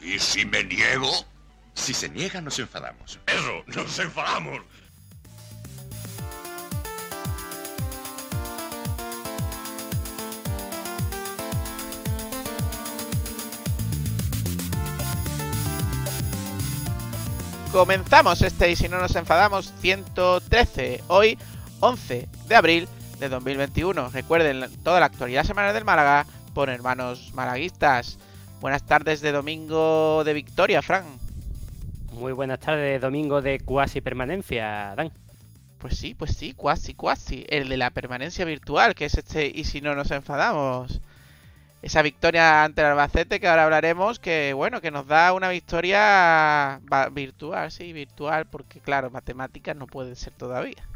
¿Y si me niego? Si se niega, nos enfadamos. Eso, nos enfadamos. Comenzamos este y si no nos enfadamos 113, hoy 11 de abril de 2021. Recuerden toda la actualidad semanal del Málaga por hermanos malaguistas. Buenas tardes de domingo de victoria, Fran. Muy buenas tardes, domingo de cuasi permanencia, Dan. Pues sí, pues sí, cuasi, cuasi. El de la permanencia virtual, que es este y si no nos enfadamos. Esa victoria ante el Albacete que ahora hablaremos, que bueno, que nos da una victoria virtual, sí, virtual, porque claro, matemáticas no puede ser todavía.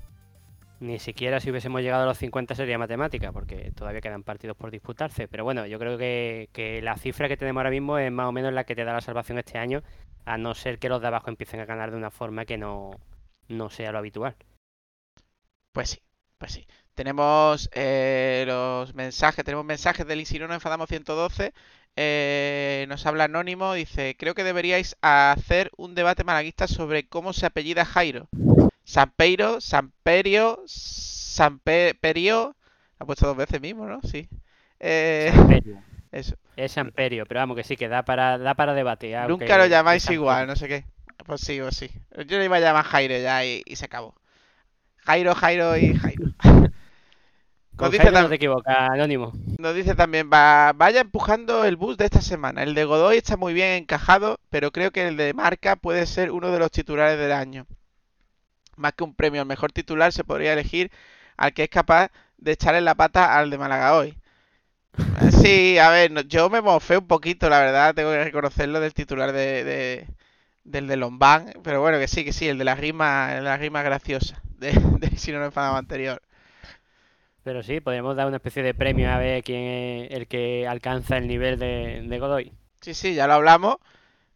Ni siquiera si hubiésemos llegado a los 50 sería matemática, porque todavía quedan partidos por disputarse. Pero bueno, yo creo que, que, la cifra que tenemos ahora mismo es más o menos la que te da la salvación este año, a no ser que los de abajo empiecen a ganar de una forma que no, no sea lo habitual. Pues sí, pues sí. Tenemos eh, los mensajes, tenemos mensajes del Insirono Enfadamos 112. Eh, nos habla Anónimo, dice, creo que deberíais hacer un debate malaguista sobre cómo se apellida Jairo. Sampeiro, Samperio, Samperio. Ha puesto dos veces mismo, ¿no? Sí. Eh, eso. Es Samperio, pero vamos que sí, que da para, da para debatir. Nunca lo llamáis igual, no sé qué. Pues sí, pues sí. Yo le iba a llamar Jairo ya y, se acabó. Jairo, Jairo y Jairo. Nos dice no te equivocas, Anónimo. Nos dice también, va, vaya empujando el bus de esta semana. El de Godoy está muy bien encajado, pero creo que el de Marca puede ser uno de los titulares del año más que un premio al mejor titular, se podría elegir al que es capaz de echarle la pata al de Málaga hoy. Sí, a ver, yo me mofé un poquito, la verdad, tengo que reconocerlo del titular de, del de Lombán, pero bueno, que sí, que sí, el de la rima, la rima graciosa, de, si no nos enfadamos anterior. Pero sí, podríamos dar una especie de premio a ver quién es el que alcanza el nivel de, de Godoy. Sí, sí, ya lo hablamos.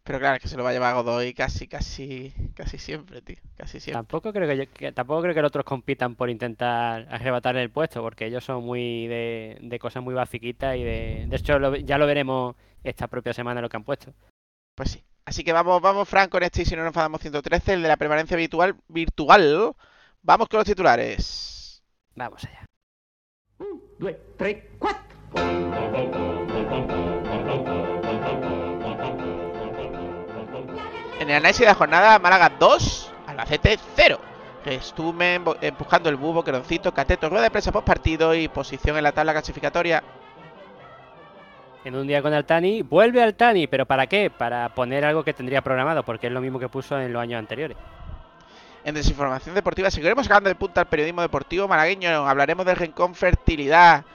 Pero claro, es que se lo va a llevar Godoy casi, casi, casi siempre, tío. Casi siempre. Tampoco creo que, tampoco creo que los otros compitan por intentar arrebatarle el puesto, porque ellos son muy de, de cosas muy basiquitas y de. De hecho, ya lo veremos esta propia semana lo que han puesto. Pues sí. Así que vamos, vamos, Frank, con este y si no nos enfadamos 113, el de la permanencia virtual, virtual. Vamos con los titulares. Vamos allá. Un, dos, tres, cuatro. En el análisis de la jornada, Málaga 2, Albacete 0. Estuve empujando el bubo, Queroncito, Cateto, rueda de prensa post partido y posición en la tabla clasificatoria. En un día con Altani, vuelve Altani, pero ¿para qué? Para poner algo que tendría programado, porque es lo mismo que puso en los años anteriores. En desinformación deportiva seguiremos sacando de punta al periodismo deportivo malagueño. Hablaremos del Rencon Fertilidad.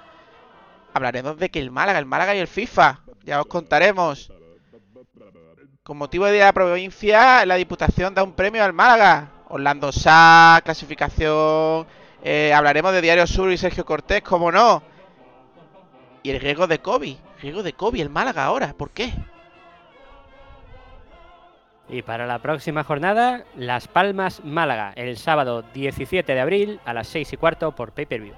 Hablaremos de que el Málaga, el Málaga y el FIFA. Ya os contaremos. Con motivo de la Provincia, la Diputación da un premio al Málaga. Orlando Sá, clasificación. Eh, hablaremos de Diario Sur y Sergio Cortés, como no. Y el riesgo de COVID. Riesgo de COVID, el Málaga ahora. ¿Por qué? Y para la próxima jornada, Las Palmas Málaga, el sábado 17 de abril a las 6 y cuarto por pay per view.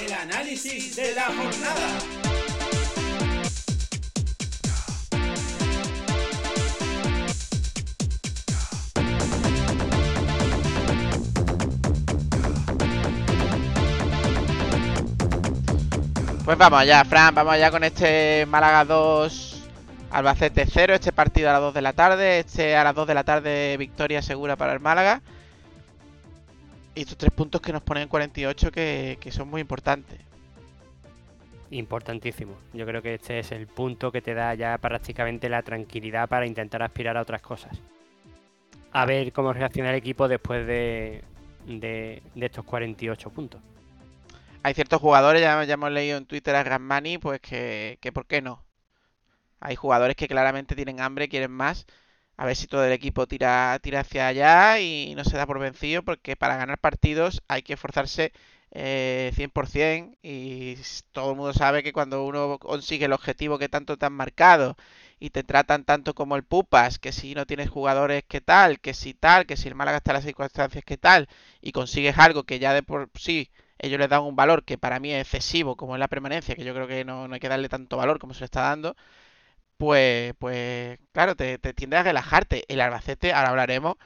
El análisis de la jornada. Pues vamos allá, Fran, vamos allá con este Málaga 2, Albacete 0, este partido a las 2 de la tarde, este a las 2 de la tarde victoria segura para el Málaga. Y estos tres puntos que nos ponen en 48 que, que son muy importantes. Importantísimo. Yo creo que este es el punto que te da ya prácticamente la tranquilidad para intentar aspirar a otras cosas. A ver cómo reacciona el equipo después de, de, estos 48 puntos. Hay ciertos jugadores, ya, ya hemos leído en Twitter a Granmani, pues que, que ¿por qué no? Hay jugadores que claramente tienen hambre, quieren más a ver si todo el equipo tira, tira hacia allá y no se da por vencido, porque para ganar partidos hay que esforzarse eh, 100% y todo el mundo sabe que cuando uno consigue el objetivo que tanto te han marcado y te tratan tanto como el pupas, que si no tienes jugadores que tal, que si tal, que si el Málaga está en las circunstancias que tal y consigues algo que ya de por sí ellos les dan un valor que para mí es excesivo, como es la permanencia, que yo creo que no, no hay que darle tanto valor como se le está dando, pues, pues claro, te, te tiende a relajarte. El Albacete, ahora hablaremos,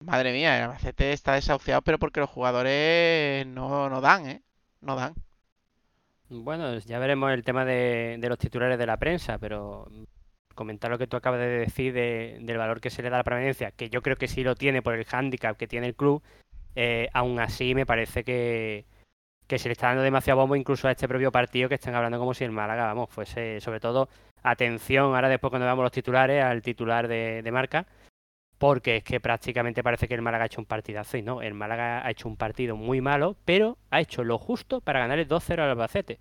madre mía, el Albacete está desahuciado, pero porque los jugadores no, no dan, ¿eh? No dan. Bueno, ya veremos el tema de, los titulares de la prensa, pero comentar lo que tú acabas de decir de- del valor que se le da a la permanencia, que yo creo que sí lo tiene por el hándicap que tiene el club, eh, aún así me parece que, que se le está dando demasiado bombo incluso a este propio partido que están hablando como si el Málaga, vamos, fuese sobre todo atención ahora después cuando veamos los titulares al titular de, de marca, porque es que prácticamente parece que el Málaga ha hecho un partidazo y no, el Málaga ha hecho un partido muy malo, pero ha hecho lo justo para ganar el 2-0 al Albacete,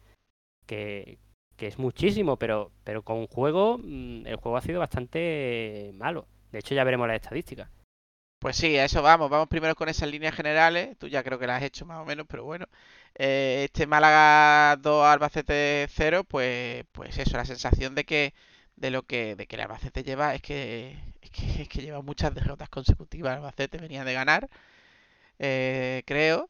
que, que es muchísimo, pero, pero con juego, mm, el juego ha sido bastante malo. De hecho, ya veremos las estadísticas. Pues sí, a eso vamos. Vamos primero con esas líneas generales. Tú ya creo que las has hecho más o menos, pero bueno. Eh, este Málaga 2 Albacete 0, pues, pues eso, la sensación de que de lo que de que el Albacete lleva es que es que, es que lleva muchas derrotas consecutivas. El Albacete venía de ganar, eh, creo.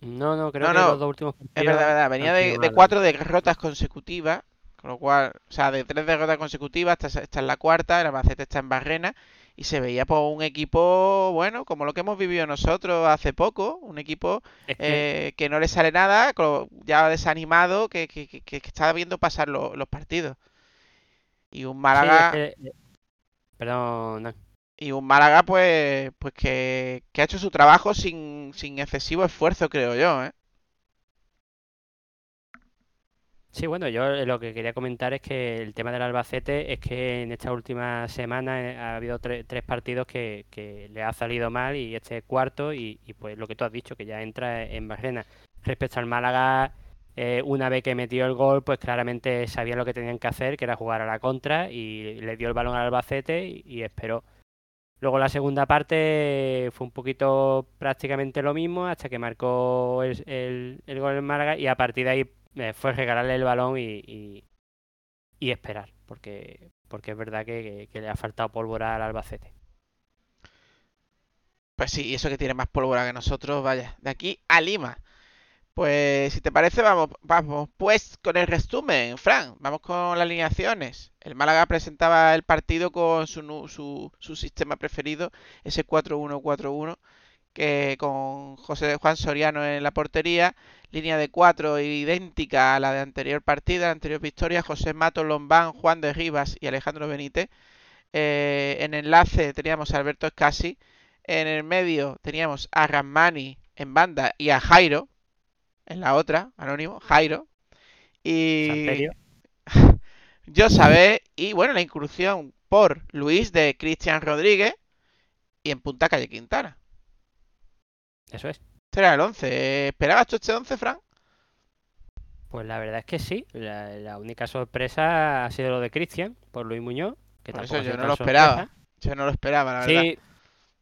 No, no, creo No, que no, los dos últimos Es verdad, verdad. Venía de, cuatro derrotas consecutivas, con lo cual, o sea, de tres derrotas consecutivas, esta, esta es la cuarta, el Albacete está en Barrena, y se veía por un equipo, bueno, como lo que hemos vivido nosotros hace poco, un equipo Es que- eh, que no le sale nada, ya desanimado, que, que, que- está viendo pasar lo- los partidos. Y un sí, Málaga, es eh, Perdón, no. y un Málaga, pues, pues que, que ha hecho su trabajo sin, sin excesivo esfuerzo, creo yo, ¿eh? Sí, bueno, yo eh, lo que quería comentar es que el tema del Albacete es que en esta última semana eh, ha habido tre- tres partidos que, le ha salido mal y este cuarto y, pues lo que tú has dicho, que ya entra en Barrena. Respecto al Málaga, eh, una vez que metió el gol, pues claramente sabían lo que tenían que hacer, que era jugar a la contra y le dio el balón al Albacete y, esperó. Luego la segunda parte fue un poquito prácticamente lo mismo hasta que marcó el, el- el gol en Málaga y a partir de ahí eh, fue regalarle el balón y, y- esperar, porque, porque es verdad que, le ha faltado pólvora al Albacete. Pues sí, y eso que tiene más pólvora que nosotros, vaya, de aquí a Lima. Pues si te parece, vamos, vamos pues con el resumen, Fran, vamos con las alineaciones. El Málaga presentaba el partido con su, su, su sistema preferido, ese 4-1-4-1, que con José Juan Soriano en la portería, línea de 4 idéntica a la de anterior partida, la anterior victoria, José Mato, Lombán, Juan de Rivas y Alejandro Benítez. Eh, en enlace teníamos a Alberto Escasi. En el medio teníamos a Ramani en banda y a Jairo en la otra, anónimo, Jairo. Y yo sabé, y bueno, la incursión por Luis de Cristian Rodríguez y en punta calle Quintana. Eso es. Este era el 11. ¿Esperabas tú este 11, Fran? Pues la verdad es que sí. La, la única sorpresa ha sido lo de Cristian por Luis Muñoz, que Por eso yo no lo sorpresa. esperaba. Yo no lo esperaba, la verdad. Sí,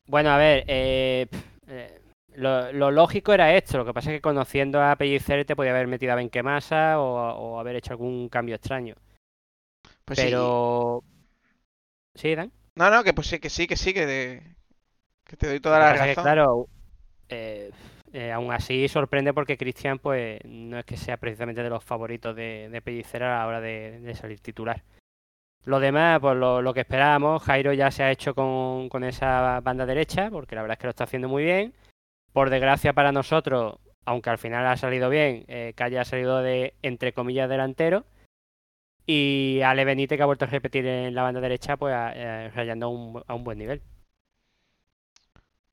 bueno, a ver, eh, eh, lo, lo lógico era esto. Lo que pasa es que conociendo a Pellicer te podía haber metido a Benquemasa o, o haber hecho algún cambio extraño. Pues sí. Pero. Sí, Dan. No, no, que pues sí, que sí, que sí, que te, que te doy toda la que, razón. claro, eh, eh, aún así sorprende porque Cristian, pues, no es que sea precisamente de los favoritos de, de Pellicer a la hora de, salir titular. Lo demás, pues lo, que esperábamos, Jairo ya se ha hecho con, con esa banda derecha, porque la verdad es que lo está haciendo muy bien. Por desgracia para nosotros, aunque al final ha salido bien, eh, Calle ha salido de, entre comillas, delantero. Y Ale Benítez, que ha vuelto a repetir en la banda derecha, pues eh, rayando a a un buen nivel.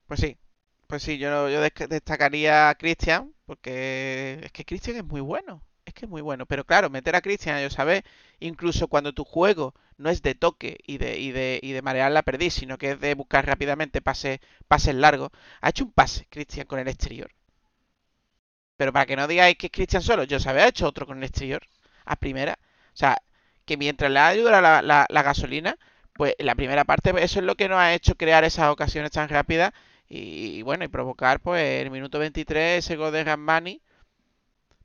Pues sí, pues sí, yo, yo destacaría a Cristian, porque es que Cristian es muy bueno, es que es muy bueno. Pero claro, meter a Cristian, yo sabes, incluso cuando tu juego no es de toque y de, y de, y de marear la perdiz, sino que es de buscar rápidamente pases, pases largos, ha hecho un pase Cristian con el exterior. Pero para que no digáis que es Cristian solo, yo sabía ha hecho otro con el exterior, a primera. O sea, que mientras le ayuda la, la, la gasolina, pues la primera parte eso es lo que nos ha hecho crear esas ocasiones tan rápidas y, y bueno, y provocar pues el minuto 23 ese gol de Gamani.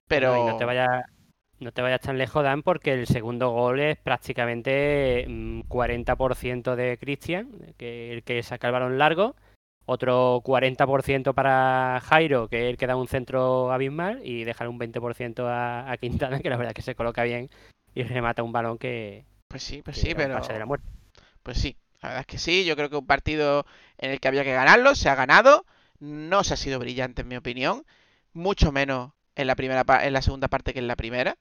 Pero No, y no te vayas no te vayas tan lejos, Dan, porque el segundo gol es prácticamente mm, 40% de Cristian, que el que saca el balón largo, otro 40% para Jairo, que es el que da un centro abismal, y dejar un 20% a, a Quintana, que la verdad es que se coloca bien y remata un balón que, pues sí, pues que sí, pero de la muerte. pues sí, la verdad es que sí, yo creo que un partido en el que había que ganarlo, se ha ganado, no se ha sido brillante en mi opinión, mucho menos en la primera en la segunda parte que en la primera.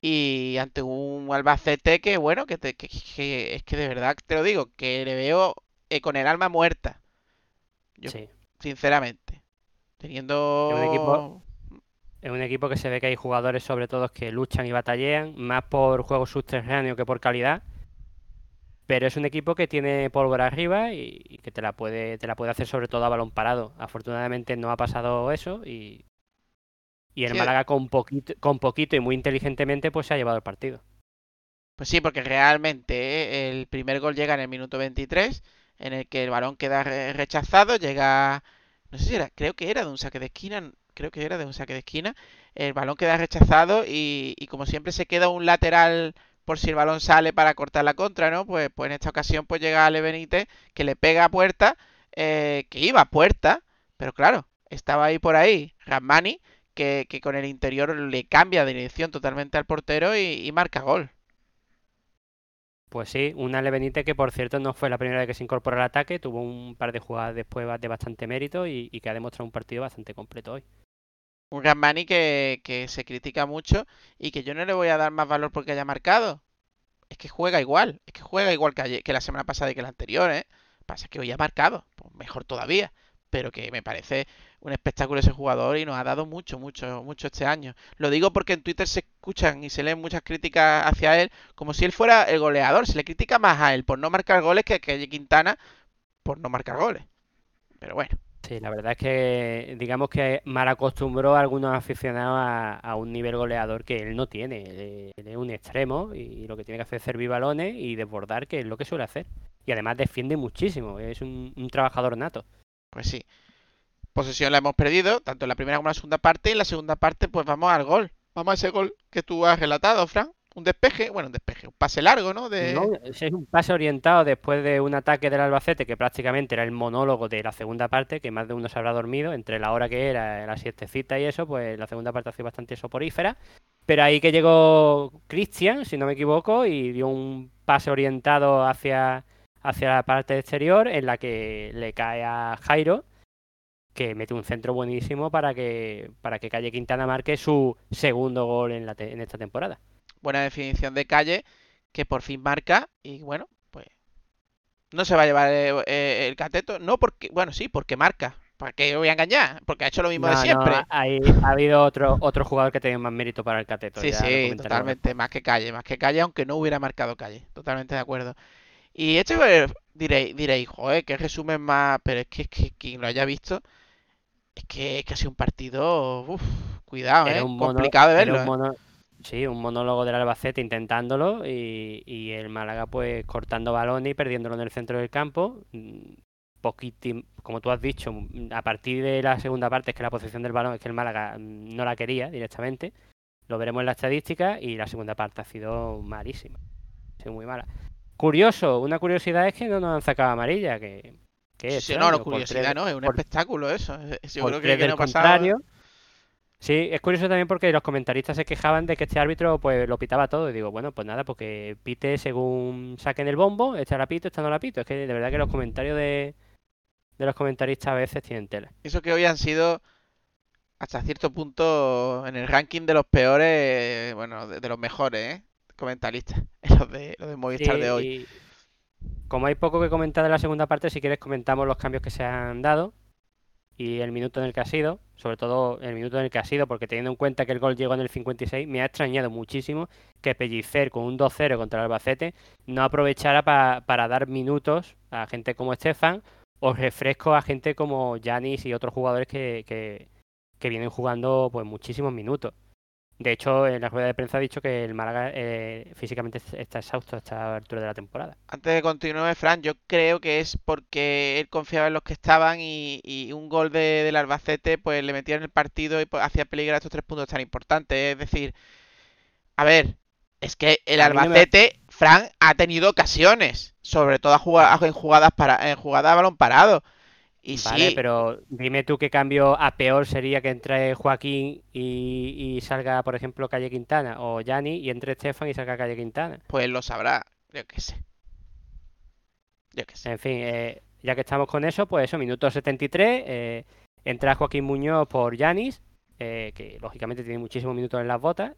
Y ante un Albacete que, bueno, que, te- que- que- es que de verdad te lo digo, que le veo eh, con el alma muerta, yo- Sí. sinceramente. Teniendo... Es un equipo- Es un equipo que se ve que hay jugadores, sobre todo, que luchan y batallean, más por juego subterráneo que por calidad. Pero es un equipo que tiene pólvora arriba y, y que te la puede, te la puede hacer sobre todo a balón parado. Afortunadamente no ha pasado eso y, y el Sí. Málaga con poquito, con poquito y muy inteligentemente pues se ha llevado el partido. Pues sí, porque realmente eh, el primer gol llega en el minuto 23, en el que el balón queda re- rechazado, llega, no sé si era, creo que era de un saque de esquina, creo que era de un saque de esquina, el balón queda rechazado y, y como siempre se queda un lateral por si el balón sale para cortar la contra, ¿no? Pues, pues en esta ocasión pues llega Ale Benítez que le pega a puerta, eh, que iba a puerta, pero claro, estaba ahí por ahí Ramani, que, con el interior le cambia de dirección totalmente al portero y- marca gol. Pues sí, una Ale que por cierto no fue la primera vez que se incorporó al ataque, tuvo un par de jugadas después de bastante mérito y que ha demostrado un partido bastante completo hoy. Un Ramani que, que se critica mucho y que yo no le voy a dar más valor porque haya marcado. Es que juega igual, es que juega igual que, ayer- que la semana pasada y que la anterior, ¿eh? Pasa que hoy ha marcado, pues mejor todavía. Pero que me parece un espectáculo ese jugador y nos ha dado mucho, mucho, mucho este año. Lo digo porque en Twitter se escuchan y se leen muchas críticas hacia él, como si él fuera el goleador. Se le critica más a él por no marcar goles que a Calle Quintana por no marcar goles. Pero bueno. Sí, la verdad es que digamos que mal acostumbró a algunos aficionados a, un nivel goleador que él no tiene. Él, él es un extremo y lo que tiene que hacer es servir balones y desbordar, que es lo que suele hacer. Y además defiende muchísimo, es un, un trabajador nato. Pues sí. Posesión la hemos perdido, tanto en la primera como en la segunda parte. Y en la segunda parte, pues vamos al gol. Vamos a ese gol que tú has relatado, Fran. Un despeje, bueno, un despeje, un pase largo, ¿no? De... No, es un pase orientado después de un ataque del Albacete que prácticamente era el monólogo de la segunda parte, que más de uno se habrá dormido, entre la hora que era, la siestecita y eso, pues la segunda parte ha sido bastante soporífera. Pero ahí que llegó Cristian, si no me equivoco, y dio un pase orientado hacia, hacia la parte exterior en la que le cae a Jairo, que mete un centro buenísimo para que, para que Calle Quintana marque su segundo gol en, la te- en esta temporada. Buena definición de calle, que por fin marca. Y bueno, pues. No se va a llevar eh, eh, el cateto. No porque. Bueno, sí, porque marca. ¿Para qué voy a engañar? Porque ha hecho lo mismo de no, siempre. hay- ha habido otro, otro jugador que tenía más mérito para el cateto. Sí, sí, totalmente. Más que calle, más que calle, aunque no hubiera marcado calle. Totalmente de acuerdo. Y este diréis, diréis, joder, qué resumen más. Pero es que, es que quien lo haya visto, es que, es que ha sido un partido. Uf, cuidado, Era ¿eh? un mono- Complicado de era verlo. un ¿eh? Sí, un monólogo del Albacete intentándolo y, y el Málaga pues cortando balones y perdiéndolo en el centro del campo. Mm, poquiti- como tú has dicho, a partir de la segunda parte es que la posición del balón es que el Málaga mm, no la quería directamente. Lo veremos en la estadística y la segunda parte ha sido malísima. Ha sido muy mala. Curioso, una curiosidad es que no nos han sacado amarilla, que, es sí, no, curiosidad, tres- ¿no? Es un por- espectáculo eso. Es- Yo creo que, que no pasaba. contrario. Sí, es curioso también porque los comentaristas se quejaban de que este árbitro pues lo pitaba todo. Y digo, bueno, pues nada, porque pite según saquen el bombo, esta la pito, esta no la pito. Es que de verdad que los comentarios de, de los comentaristas a veces tienen tela. Eso que hoy han sido hasta cierto punto en el ranking de los peores, bueno, de, de los mejores, ¿eh? Comentaristas, los de, los de Movistar de hoy. Como hay poco que comentar de la segunda parte, si quieres comentamos los cambios que se han dado y el minuto en el que ha sido, sobre todo el minuto en el que ha sido, porque teniendo en cuenta que el gol llegó en el 56, me ha extrañado muchísimo que Pellicer con un 2-0 contra el Albacete no aprovechara pa- para dar minutos a gente como Estefan o refresco a gente como Yanis y otros jugadores que, que, que vienen jugando pues muchísimos minutos. De hecho, en la rueda de prensa ha dicho que el Málaga eh, físicamente es- está exhausto a esta altura de la temporada. Antes de continuar, Fran, yo creo que es porque él confiaba en los que estaban y, y un gol de, del Albacete pues le metía en el partido y pues, hacía peligrar estos tres puntos tan importantes. Es decir, a ver, es que el A mí no me- Albacete, Fran, ha tenido ocasiones, sobre todo en jugadas para, en jugadas a balón parado. Y Vale, sí, pero dime tú qué cambio a peor sería que entre Joaquín y, y salga, por ejemplo, Calle Quintana o Yanni y entre Estefan y salga Calle Quintana. pues lo sabrá, yo qué sé. Yo qué sé. En fin, eh, ya que estamos con eso, pues eso, minuto 73, eh, entra Joaquín Muñoz por Yanis, eh, que lógicamente tiene muchísimos minutos en las botas,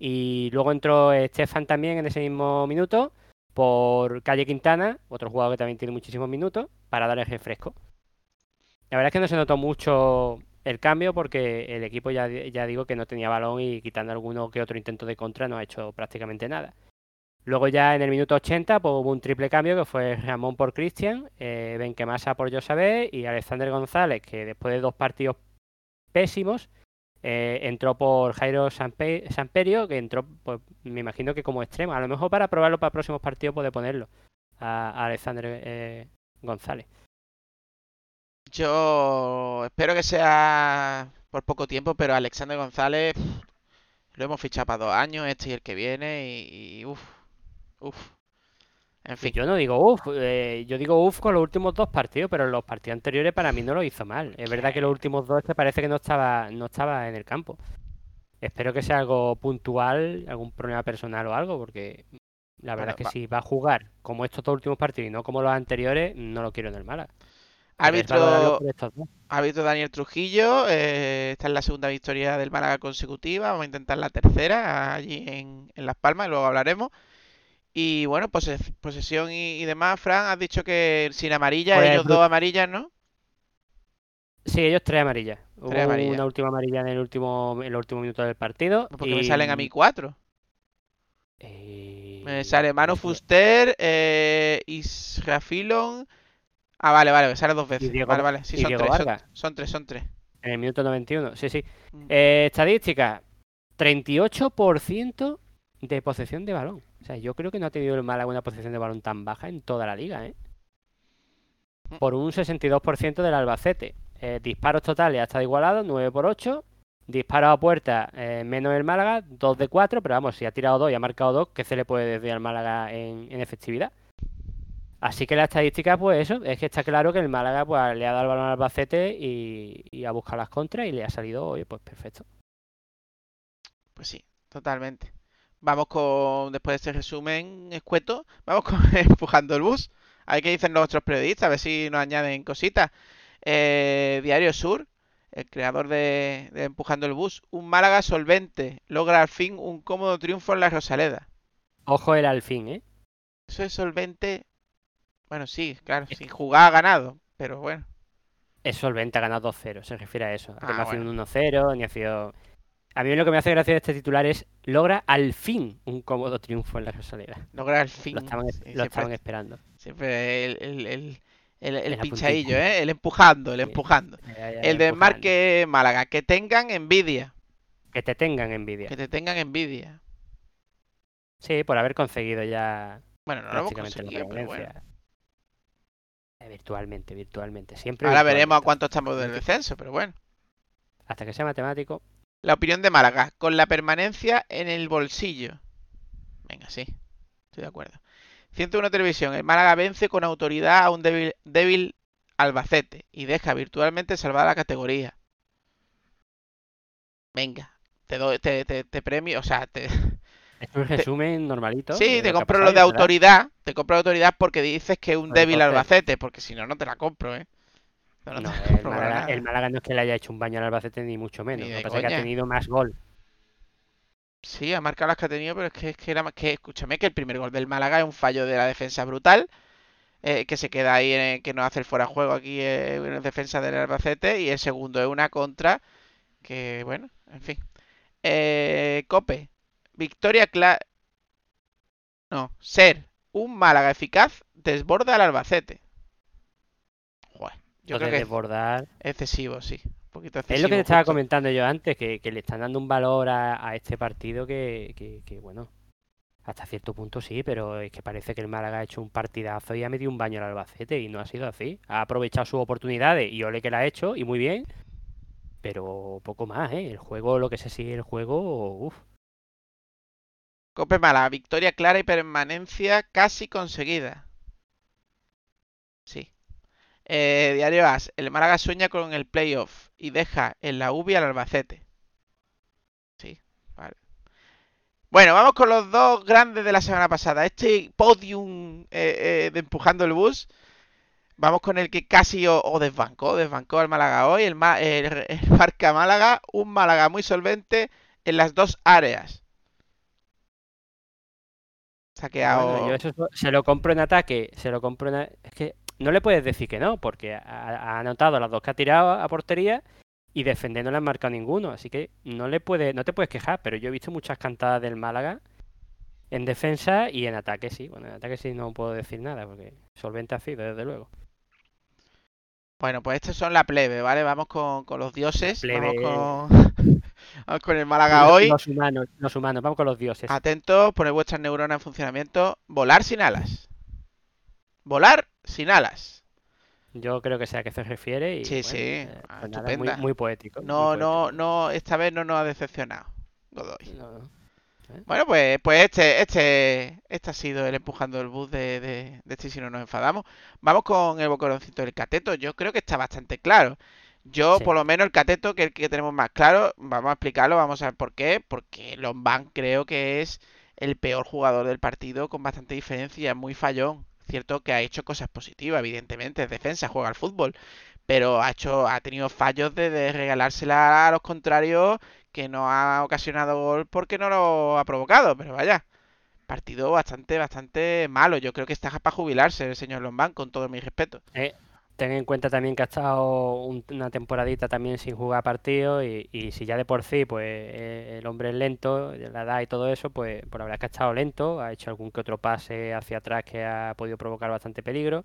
y luego entró Estefan también en ese mismo minuto por Calle Quintana, otro jugador que también tiene muchísimos minutos, para dar el refresco. La verdad es que no se notó mucho el cambio porque el equipo ya, ya digo que no tenía balón y quitando alguno que otro intento de contra no ha hecho prácticamente nada. Luego ya en el minuto 80 pues, hubo un triple cambio que fue Ramón por Cristian, eh, Benquemasa por Josabé y Alexander González, que después de dos partidos pésimos eh, entró por Jairo Sampe- Samperio, que entró, pues, me imagino que como extremo, a lo mejor para probarlo para próximos partidos puede ponerlo a, Alexander eh, González. Yo espero que sea por poco tiempo, pero Alexander González pff, lo hemos fichado para dos años, este y el que viene, y, y uff, uff. En fin, yo no digo uff, eh, yo digo uff con los últimos dos partidos, pero los partidos anteriores para mí no lo hizo mal. Es verdad que los últimos dos te parece que no estaba, no estaba en el campo. Espero que sea algo puntual, algún problema personal o algo, porque la verdad Bueno, es que va- si va a jugar como estos dos últimos partidos y no como los anteriores, no lo quiero en el Málaga. Árbitro, árbitro Daniel Trujillo, eh, esta es la segunda victoria del Málaga consecutiva, vamos a intentar la tercera allí en, en Las Palmas, y luego hablaremos. Y bueno, pose- posesión y, y demás, Fran, has dicho que sin amarilla, Pues, ellos dos amarillas, ¿no? Sí, ellos tres amarillas. Hubo Tres amarillas. una última amarilla en el último, en el último minuto del partido. Porque me salen a mí cuatro. Eh, Me sale Manu. Fuster, eh, Israfilon. Ah, vale, vale, me sale dos veces. Diego- Vale, vale, sí, son tres, son, son tres, son tres. En el minuto 91, sí, sí. Mm. Eh, estadística, 38% de posesión de balón. O sea, yo creo que no ha tenido el Málaga una posesión de balón tan baja en toda la liga, ¿eh? Mm. Por un 62% del Albacete. Eh, disparos totales ha estado igualado, 9 por 8. Disparos a puerta, eh, menos el Málaga, 2 de 4. Pero vamos, si ha tirado 2 y ha marcado 2, ¿qué se le puede decir al Málaga en, en efectividad? Así que la estadística, pues eso, es que está claro que el Málaga pues, le ha dado el balón al Albacete y, y ha buscado las contras y le ha salido, oye, pues perfecto. Pues sí, totalmente. Vamos con, después de este resumen escueto, vamos con empujando el bus. A ver qué dicen los otros periodistas, a ver si nos añaden cositas. Eh, Diario Sur, el creador de, de Empujando el Bus. Un Málaga solvente logra al fin un cómodo triunfo en la Rosaleda. Ojo el alfín, ¿eh? Eso es solvente. Bueno, sí, claro, sin jugar ha ganado, pero bueno. Es solvente, ha ganado 2-0, se refiere a eso. Ah, no ha sido un 1-0, ni ha sido... A mí lo que me hace gracia de este titular es logra al fin un cómodo triunfo en la Rosaleda. Logra al fin. Lo estaban, Sí, lo siempre- estaban esperando. Siempre el, el, el, el- el pinchadillo. ¿eh? El empujando, el Sí. empujando. El de. Marque Málaga, que tengan envidia. Que te tengan envidia. Que te tengan envidia. Sí, por haber conseguido ya Bueno, no lo hemos conseguido, pero bueno. Virtualmente, virtualmente. Siempre Ahora veremos a cuánto estamos del descenso, pero bueno. Hasta que sea matemático. La opinión de Málaga, con la permanencia en el bolsillo. Venga, sí, estoy de acuerdo. 101 Televisión, el Málaga vence con autoridad a un débil, débil Albacete y deja virtualmente salvada la categoría. Venga, te doy, te, te, te premio, o sea, te, Es un resumen normalito. sí, te compro lo de autoridad, te compro autoridad porque dices que es un débil entonces- Albacete, porque si no, no te la compro, ¿eh? No, no te No, la el Málaga, nada. el Málaga no es que le haya hecho un baño al Albacete ni mucho menos. Ni Lo que pasa es que ha tenido más gol. Sí, ha marcado las que ha tenido, pero es que, es que era más que, escúchame, que el primer gol del Málaga es un fallo de la defensa brutal, eh, que se queda ahí, en- que no hace el fuera de juego aquí eh, en defensa del Albacete, y el segundo es una contra, que bueno, en fin. Eh, Cope, victoria clara... No, ser un Málaga eficaz desborda al Albacete. Joder, yo Entonces, creo que es desbordar. excesivo, sí. poquito Es lo que excesivo, te estaba comentando yo antes, que, que le están dando un valor a, a este partido que, que- que, bueno, hasta cierto punto sí, pero es que parece que el Málaga ha hecho un partidazo y ha metido un baño al Albacete y no ha sido así. Ha aprovechado sus oportunidades y ole que la ha hecho y muy bien, pero poco más, ¿eh? El juego, lo que se sigue el juego, uff. Cope Málaga, victoria clara y permanencia casi conseguida. Sí. Eh, Diario As, el Málaga sueña con el playoff y deja en la UBI al Albacete. Sí, vale. Bueno, vamos con los dos grandes de la semana pasada. Este podium eh, eh, de empujando el bus. Vamos con el que casi o, desbancó, desbancó al Málaga hoy, el, el, el Marca Málaga, un Málaga muy solvente en las dos áreas. Yo eso se lo compro en ataque, se lo compro en... Es que no le puedes decir que no, porque ha, anotado las dos que ha tirado a portería y defender no le han marcado ninguno, así que no le puede, no te puedes quejar, pero yo he visto muchas cantadas del Málaga en defensa y en ataque sí. Bueno, en ataque sí no puedo decir nada, porque solvente ha sido, desde luego. Bueno, pues estos son la plebe, ¿vale? Vamos con, con los dioses. plebe. Vamos con, vamos con el Málaga hoy. Los humanos, los humanos, vamos con los dioses. Atentos, poned vuestras neuronas en funcionamiento. Volar sin alas. Volar sin alas. Yo creo que sé a qué se refiere y Sí, bueno, sí, eh, ah, pues nada, muy, muy poético. muy No, no, poético. no, esta vez no nos ha decepcionado. Godoy. No, no. Bueno, pues, pues este, este, este ha sido el empujando el bus de, de, de este si no nos enfadamos. Vamos con el bocoroncito del cateto. Yo creo que está bastante claro. Yo, Sí. por lo menos, el cateto, que es el que tenemos más claro, vamos a explicarlo, vamos a ver por qué. Porque Lombán creo que es el peor jugador del partido con bastante diferencia, muy fallón. Cierto que ha hecho cosas positivas, evidentemente, es defensa, juega al fútbol, pero ha hecho, ha tenido fallos de, de regalársela a los contrarios que no ha ocasionado gol porque no lo ha provocado, pero vaya, partido bastante, bastante malo. Yo creo que está para jubilarse el señor Lombán, con todo mi respeto. Eh, ten en cuenta también que ha estado un- una temporadita también sin jugar partidos y, y si ya de por sí pues eh, el hombre es lento, la edad y todo eso, pues por la verdad que ha estado lento, ha hecho algún que otro pase hacia atrás que ha podido provocar bastante peligro.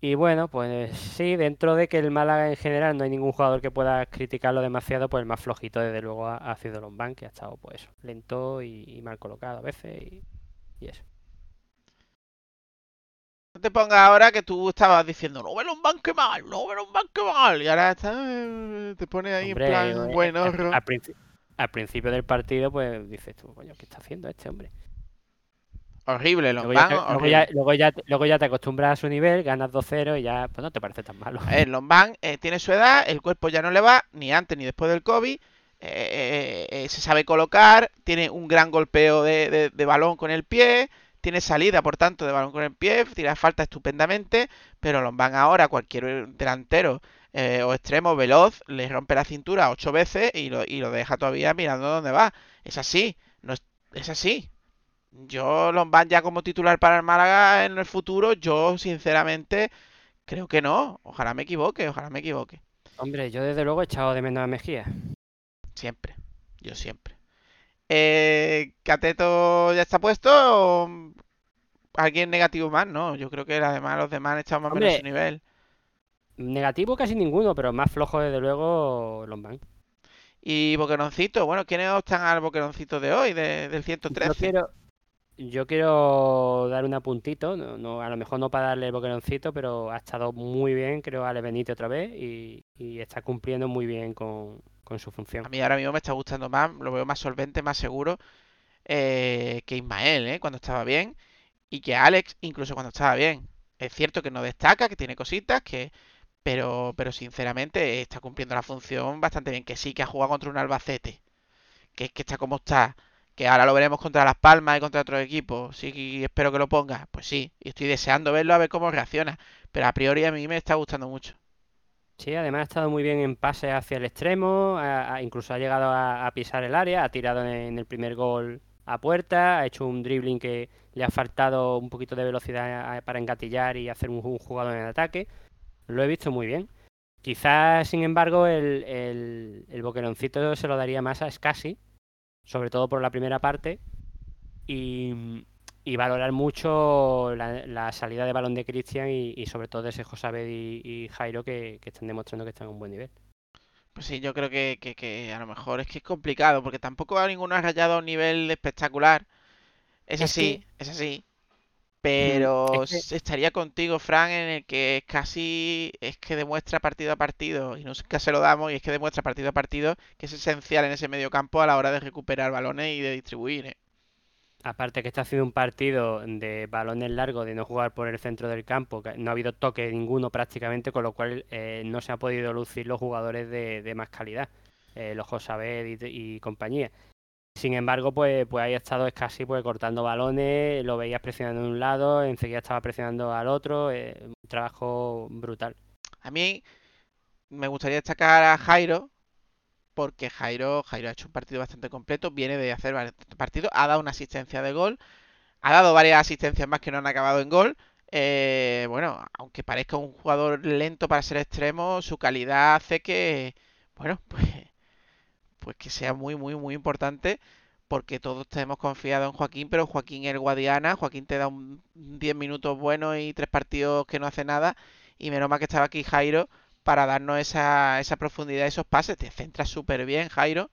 Y bueno, pues sí, dentro de que el Málaga en general no hay ningún jugador que pueda criticarlo demasiado, pues el más flojito desde luego ha, sido Lombán, que ha estado pues lento y, y mal colocado a veces y, y eso. No te pongas ahora que tú estabas diciendo, no ve Lombán que mal, no ve Lombán que mal, y ahora está, eh, te pone ahí Hombre, en plan eh, buen al- horror. Al, princi- al principio del partido, pues dices tú, coño, ¿qué está haciendo este hombre? Horrible, Luego ya, Lombán, te, luego, horrible. ya, luego, ya, luego ya te acostumbras a su nivel, ganas 2-0 y ya pues no te parece tan malo. Lombán eh, tiene su edad, el cuerpo ya no le va, ni antes ni después del COVID. eh, eh, eh, se sabe colocar, tiene un gran golpeo de, de- de balón con el pie, tiene salida, por tanto, de balón con el pie, tira falta estupendamente, pero Lombán ahora, cualquier delantero eh, o extremo veloz, le rompe la cintura ocho veces y lo, y lo deja todavía mirando dónde va. Es así, no es, es así. Yo, Lombán ya como titular para el Málaga en el futuro, yo sinceramente creo que no. Ojalá me equivoque, ojalá me equivoque. Hombre, yo desde luego he echado de menos a Mejía. Siempre, yo siempre. Eh, ¿Cateto ya está puesto o alguien negativo más? No, yo creo que además los demás han echado más o menos su nivel. Negativo casi ninguno, pero más flojo desde luego Lombán. Y Boqueroncito, bueno, ¿quiénes optan al Boqueroncito de hoy, de- del Yo 113? quiero, yo quiero dar un apuntito, no, no- a lo mejor no para darle el boqueroncito, pero ha estado muy bien, creo, Ale Benítez otra vez y, y está cumpliendo muy bien con, su función. A mí ahora mismo me está gustando más, lo veo más solvente, más seguro eh, que Ismael, ¿eh? Cuando estaba bien, y que Alex, incluso cuando estaba bien. Es cierto que no destaca, que tiene cositas, que pero, pero sinceramente está cumpliendo la función bastante bien. Que sí, que ha jugado contra un Albacete, que que está como está, que ahora lo veremos contra Las Palmas y contra otros equipos. Sí, espero que lo ponga. Pues sí, y estoy deseando verlo a ver cómo reacciona. Pero a priori a mí me está gustando mucho. Sí, además ha estado muy bien en pases hacia el extremo, incluso ha llegado a, pisar el área, ha tirado en, el primer gol a puerta, ha hecho un dribbling que le ha faltado un poquito de velocidad a- para engatillar y hacer un, jugador en ataque. Lo he visto muy bien. Quizás, sin embargo, el, el, el boqueroncito se lo daría más a Scassi, sobre todo por la primera parte. Y, y valorar mucho la, la salida de balón de Cristian y, y sobre todo de ese Josabed y, y Jairo que, que están demostrando que están a un buen nivel. Pues sí, yo creo que, que- que a lo mejor es que es complicado, porque tampoco a ninguno ha rayado a un nivel espectacular. Es Es así, es así. Pero es que- s- estaría contigo, Fran, en el que es casi es que demuestra partido a partido, y nunca se lo damos, y es que demuestra partido a partido que es esencial en ese medio campo a la hora de recuperar balones y de distribuir. ¿eh? Aparte que está haciendo un partido de balones largos, de no jugar por el centro del campo, que no ha habido toque ninguno prácticamente, con lo cual eh, no se ha podido lucir los jugadores de, de más calidad, eh, los Josabed y, y compañía. Sin embargo, pues, pues ahí ha estado casi pues cortando balones, lo veías presionando de un lado, enseguida estaba presionando al otro, eh, un trabajo brutal. A mí me gustaría destacar a Jairo, porque Jairo, Jairo ha hecho un partido bastante completo, viene de hacer partidos, ha dado una asistencia de gol, ha dado varias asistencias más que no han acabado en gol. Eh, bueno, aunque parezca un jugador lento para ser extremo, su calidad hace que, bueno, pues, pues que sea muy, muy, muy importante. Porque todos tenemos confiado en Joaquín, pero Joaquín el Guadiana, Joaquín te da un 10 minutos buenos y tres partidos que no hace nada. Y menos mal que estaba aquí Jairo para darnos esa, esa profundidad, esos pases. Te centras súper bien, Jairo.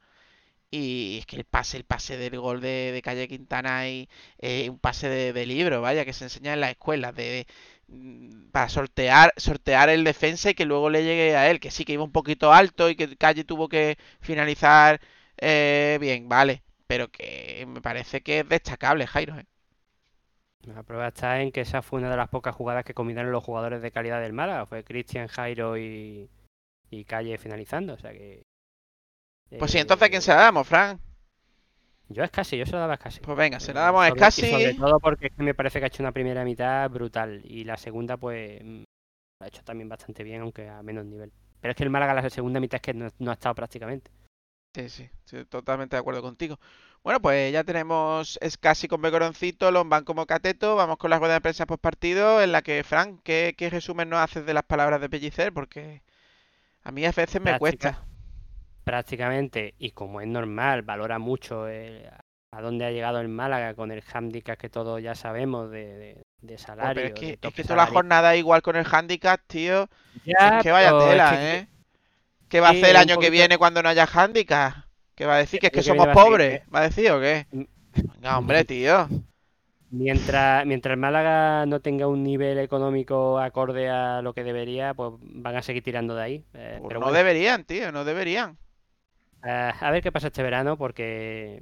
Y es que el pase, el pase del gol de, Calle Quintana y eh, un pase de, de libro, vaya, que se enseña en las escuelas, de, para sortear, sortear el defensa y que luego le llegue a él, que sí que iba un poquito alto y que Calle tuvo que finalizar eh, bien, vale, pero que me parece que es destacable, Jairo, ¿eh? La prueba está en que esa fue una de las pocas jugadas que combinaron los jugadores de calidad del Málaga. Fue Cristian, Jairo y, y Calle finalizando. O sea que. Pues sí, entonces ¿a quién eh, se la damos, Fran? Yo es casi, yo se lo daba casi. Pues venga, se la Eh, damos a sobre- y Sobre todo porque es que me parece que ha hecho una primera mitad brutal. Y la segunda, pues. mm, La ha hecho también bastante bien, aunque a menos nivel. Pero es que el Málaga la segunda mitad es que no, no ha estado prácticamente. Sí, sí, estoy totalmente de acuerdo contigo. Bueno, pues ya tenemos Escasi con Becoroncito, Lombán como Cateto. Vamos con la rueda de prensa post partido en la que, Fran, ¿qué, qué resumen nos haces de las palabras de Pellicer? Porque a mí a veces me Práctica- cuesta. Prácticamente, y como es normal, valora mucho eh, a dónde ha llegado el Málaga con el handicap que todos ya sabemos de, de, de salario. pero es que, es tope que toda la jornada igual con el handicap, tío. Ya, Es que vaya es tela, que- ¿eh? ¿Qué va a hacer el año que viene cuando no haya handicap? ¿Qué va a decir? ¿Que es que El que somos pobres? ¿eh? ¿Va a decir o qué? Mm. Venga, hombre, tío. Mientras, mientras el Málaga no tenga un nivel económico acorde a lo que debería, pues van a seguir tirando de ahí. Eh, Pues pero no bueno, deberían, tío, no deberían. Eh, a ver qué pasa este verano, porque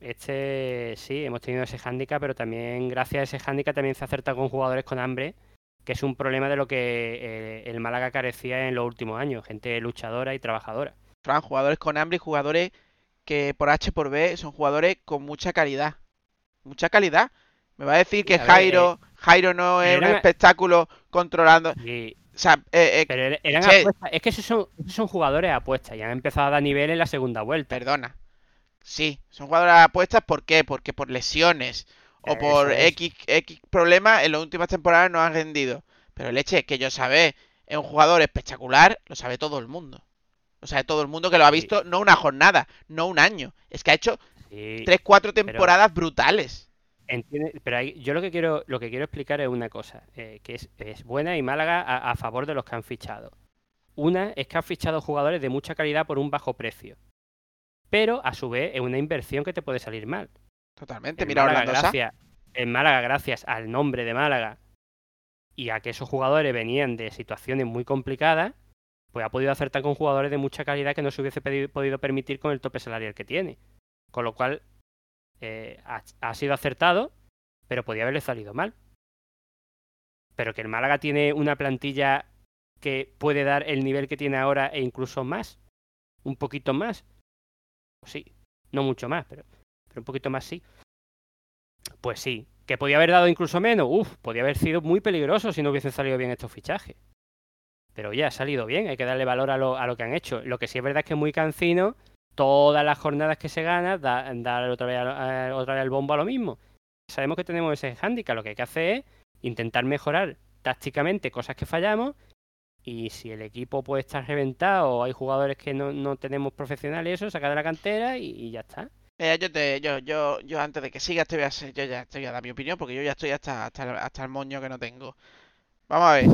este sí, hemos tenido ese hándicap, pero también gracias a ese hándicap también se acerta con jugadores con hambre, que es un problema de lo que eh, el Málaga carecía en los últimos años, gente luchadora y trabajadora. Fran, jugadores con hambre y jugadores que por H por B son jugadores con mucha calidad. Mucha calidad. Me va a decir que A ver, Jairo, Jairo no es un espectáculo controlando. Y, O sea, eh, eh, pero er- eran apuestas, es que esos son, jugadores apuestas y han empezado a dar nivel en la segunda vuelta. perdona. Sí, son jugadores apuestas, ¿por qué? Porque por lesiones o por es. X, X problemas en las últimas temporadas no han rendido. Pero leche, que yo sabe, es un jugador espectacular, lo sabe todo el mundo. Lo sabe todo el mundo que lo ha Sí. visto, no una jornada, no un año. Es que ha hecho Sí. tres, cuatro temporadas brutales. Entiende- pero ahí- yo lo que quiero lo que quiero explicar es una cosa, eh, que es, es buena y Málaga a, a favor de los que han fichado. Una es que han fichado jugadores de mucha calidad por un bajo precio. Pero a su vez es una inversión que te puede salir mal. Totalmente. En Mira Málaga, Orlando gracias, en Málaga, gracias al nombre de Málaga y a que esos jugadores venían de situaciones muy complicadas, pues ha podido acertar con jugadores de mucha calidad que no se hubiese podido permitir con el tope salarial que tiene. Con lo cual, eh, ha, sido acertado, pero podía haberle salido mal. Pero que el Málaga tiene una plantilla que puede dar el nivel que tiene ahora e incluso más, un poquito más. Pues sí, no mucho más, pero, pero un poquito más sí. Pues sí, que podía haber dado incluso menos. Uf, podía haber sido muy peligroso si no hubiesen salido bien estos fichajes. Pero ya ha salido bien, hay que darle valor a lo, a lo que han hecho. Lo que sí es verdad es que es muy cansino. Todas las jornadas que se gana, da- dar otra vez, a- otra vez el bombo a lo mismo. Sabemos que tenemos ese hándicap. Lo que hay que hacer es intentar mejorar tácticamente cosas que fallamos. Y si el equipo puede estar reventado o hay jugadores que no, no tenemos profesionales, eso, sacar de la cantera y, ya está. Mira, yo, te, yo, yo, yo antes de que sigas te voy a, hacer- yo ya te voy a dar mi opinión porque yo ya estoy hasta, hasta, hasta el moño que no tengo. Vamos a ver.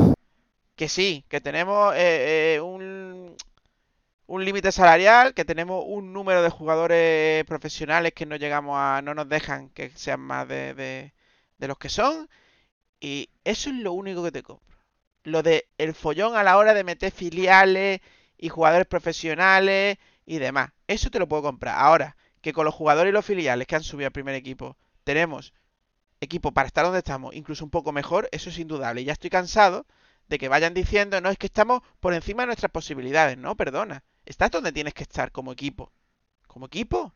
Que sí, que tenemos eh, eh, un, un límite salarial, que tenemos un número de jugadores profesionales que no llegamos a, no nos dejan que sean más de, de, los que son. Y eso es lo único que te compro. Lo de el follón a la hora de meter filiales y jugadores profesionales y demás. Eso te lo puedo comprar. Ahora, que con los jugadores y los filiales que han subido al primer equipo, tenemos equipo para estar donde estamos, incluso un poco mejor, eso es indudable. Y ya estoy cansado de que vayan diciendo, no, es que estamos por encima de nuestras posibilidades. No, perdona. Estás donde tienes que estar como equipo. Como equipo.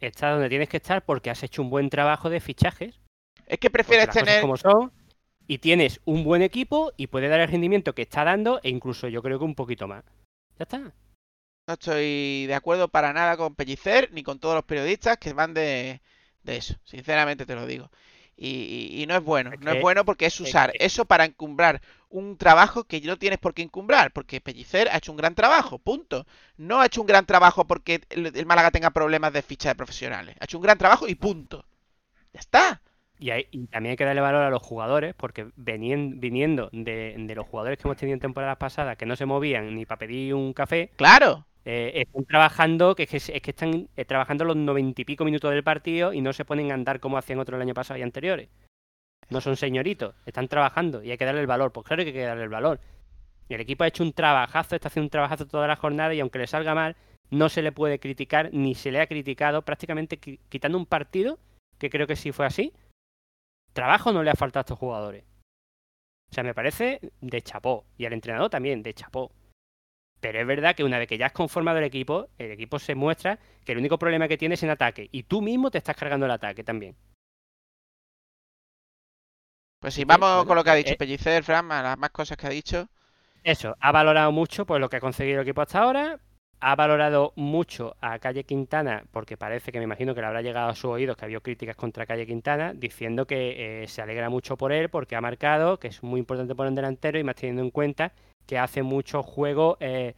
Estás donde tienes que estar porque has hecho un buen trabajo de fichajes. Es que prefieres tener... como son. Y tienes un buen equipo y puede dar el rendimiento que está dando e incluso yo creo que un poquito más. Ya está. No estoy de acuerdo para nada con Pellicer ni con todos los periodistas que van de, de eso. Sinceramente te lo digo. Y, y- no es bueno. No es bueno porque es usar eso para encumbrar un trabajo que no tienes por qué encumbrar. Porque Pellicer ha hecho un gran trabajo, punto. No ha hecho un gran trabajo porque el, el Málaga tenga problemas de ficha de profesionales. Ha hecho un gran trabajo y punto. Ya está. Y, hay- y también hay que darle valor a los jugadores, porque venien- viniendo de, de los jugadores que hemos tenido en temporadas pasadas, que no se movían ni para pedir un café, Claro. Eh, están trabajando, que es que, es que están eh, trabajando los noventa y pico minutos del partido y no se ponen a andar como hacían otros el año pasado y anteriores. No son señoritos, están trabajando y hay que darle el valor. Pues claro que hay que darle el valor. El equipo ha hecho un trabajazo, está haciendo un trabajazo toda la jornada y aunque le salga mal, no se le puede criticar, ni se le ha criticado prácticamente qui- quitando un partido, que creo que sí fue así. Trabajo no le ha faltado a estos jugadores. O sea, me parece de chapó. Y al entrenador también, de chapó. Pero es verdad que una vez que ya has conformado el equipo, el equipo se muestra que el único problema que tiene es en ataque. Y tú mismo te estás cargando el ataque también. Pues sí, vamos bueno, con lo que ha dicho eh, Pellicer, Fran, a las más cosas que ha dicho. Eso, ha valorado mucho pues, lo que ha conseguido el equipo hasta ahora. Ha valorado mucho a Calle Quintana, porque parece que me imagino que le habrá llegado a sus oídos que ha habido críticas contra Calle Quintana, diciendo que eh, se alegra mucho por él, porque ha marcado, que es muy importante por un delantero, y más teniendo en cuenta que hace mucho juego eh,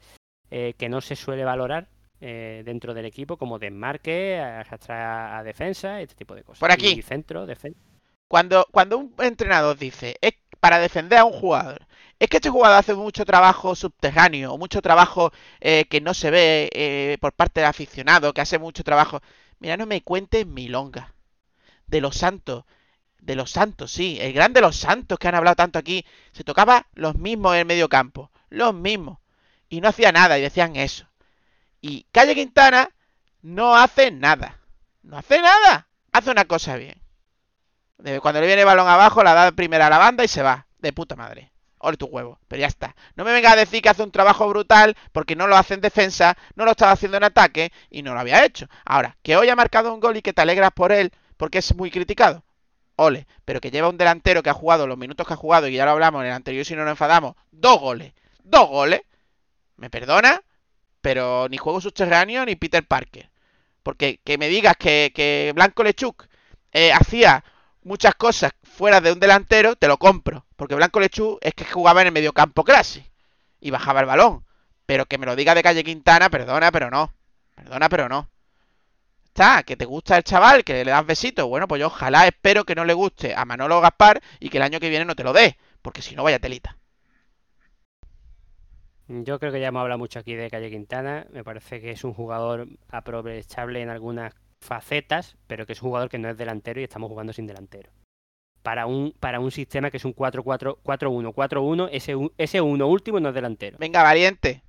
eh, que no se suele valorar eh, dentro del equipo, como desmarque, arrastrar a defensa, este tipo de cosas. Por aquí. Y centro, defensa. Cuando, cuando un entrenador dice, es para defender a un jugador, es que este jugador hace mucho trabajo subterráneo, mucho trabajo que no se ve por parte del aficionado, que hace mucho trabajo. Mira, no me cuentes milonga. De los santos. De los santos, sí. El gran de los santos que han hablado tanto aquí. Se tocaba los mismos en el medio campo. Los mismos. Y no hacía nada. Y decían eso. Y Calle Quintana no hace nada. No hace nada. Hace una cosa bien. Cuando le viene el balón abajo, la da primera a la banda y se va. De puta madre. Ole tu huevo. Pero ya está. No me venga a decir que hace un trabajo brutal porque no lo hace en defensa, no lo estaba haciendo en ataque y no lo había hecho. Ahora, que hoy ha marcado un gol y que te alegras por él porque es muy criticado. Ole. Pero que lleva un delantero que ha jugado los minutos que ha jugado y ya lo hablamos en el anterior si no nos enfadamos. Dos goles. Dos goles. ¿Me perdona? Pero ni juego subterráneo ni Peter Parker. Porque que me digas que, que Blanco Lechuk eh, hacía muchas cosas fuera de un delantero, te lo compro. Porque Blanco Lechú es que jugaba en el mediocampo clase y bajaba el balón. Pero que me lo diga de calle Quintana, perdona, pero no. Perdona, pero no. Está, que te gusta el chaval, que le das besitos. Bueno, pues yo ojalá espero que no le guste a Manolo Gaspar y que el año que viene no te lo dé. Porque si no, vaya telita. Yo creo que ya hemos hablado mucho aquí de Calle Quintana. Me parece que es un jugador aprovechable en algunas facetas, pero que es un jugador que no es delantero y estamos jugando sin delantero. Para un, para un sistema que es un 4-4, 4-1, 4-1, ese, ese uno último no es delantero. Venga, valiente.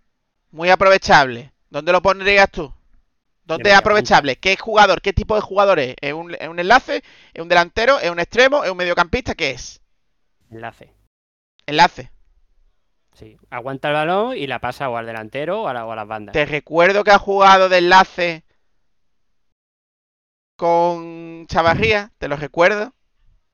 Muy aprovechable. ¿Dónde lo pondrías tú? ¿Dónde es aprovechable? ¿Qué jugador? ¿Qué tipo de jugador es? ¿Es un, es un enlace? ¿Es un delantero? ¿Es un extremo? ¿Es un mediocampista? ¿Qué es? Enlace. Enlace. Sí. Aguanta el balón y la pasa o al delantero o a, la- o a las bandas. Te recuerdo que ha jugado de enlace con Chavarría, te lo recuerdo.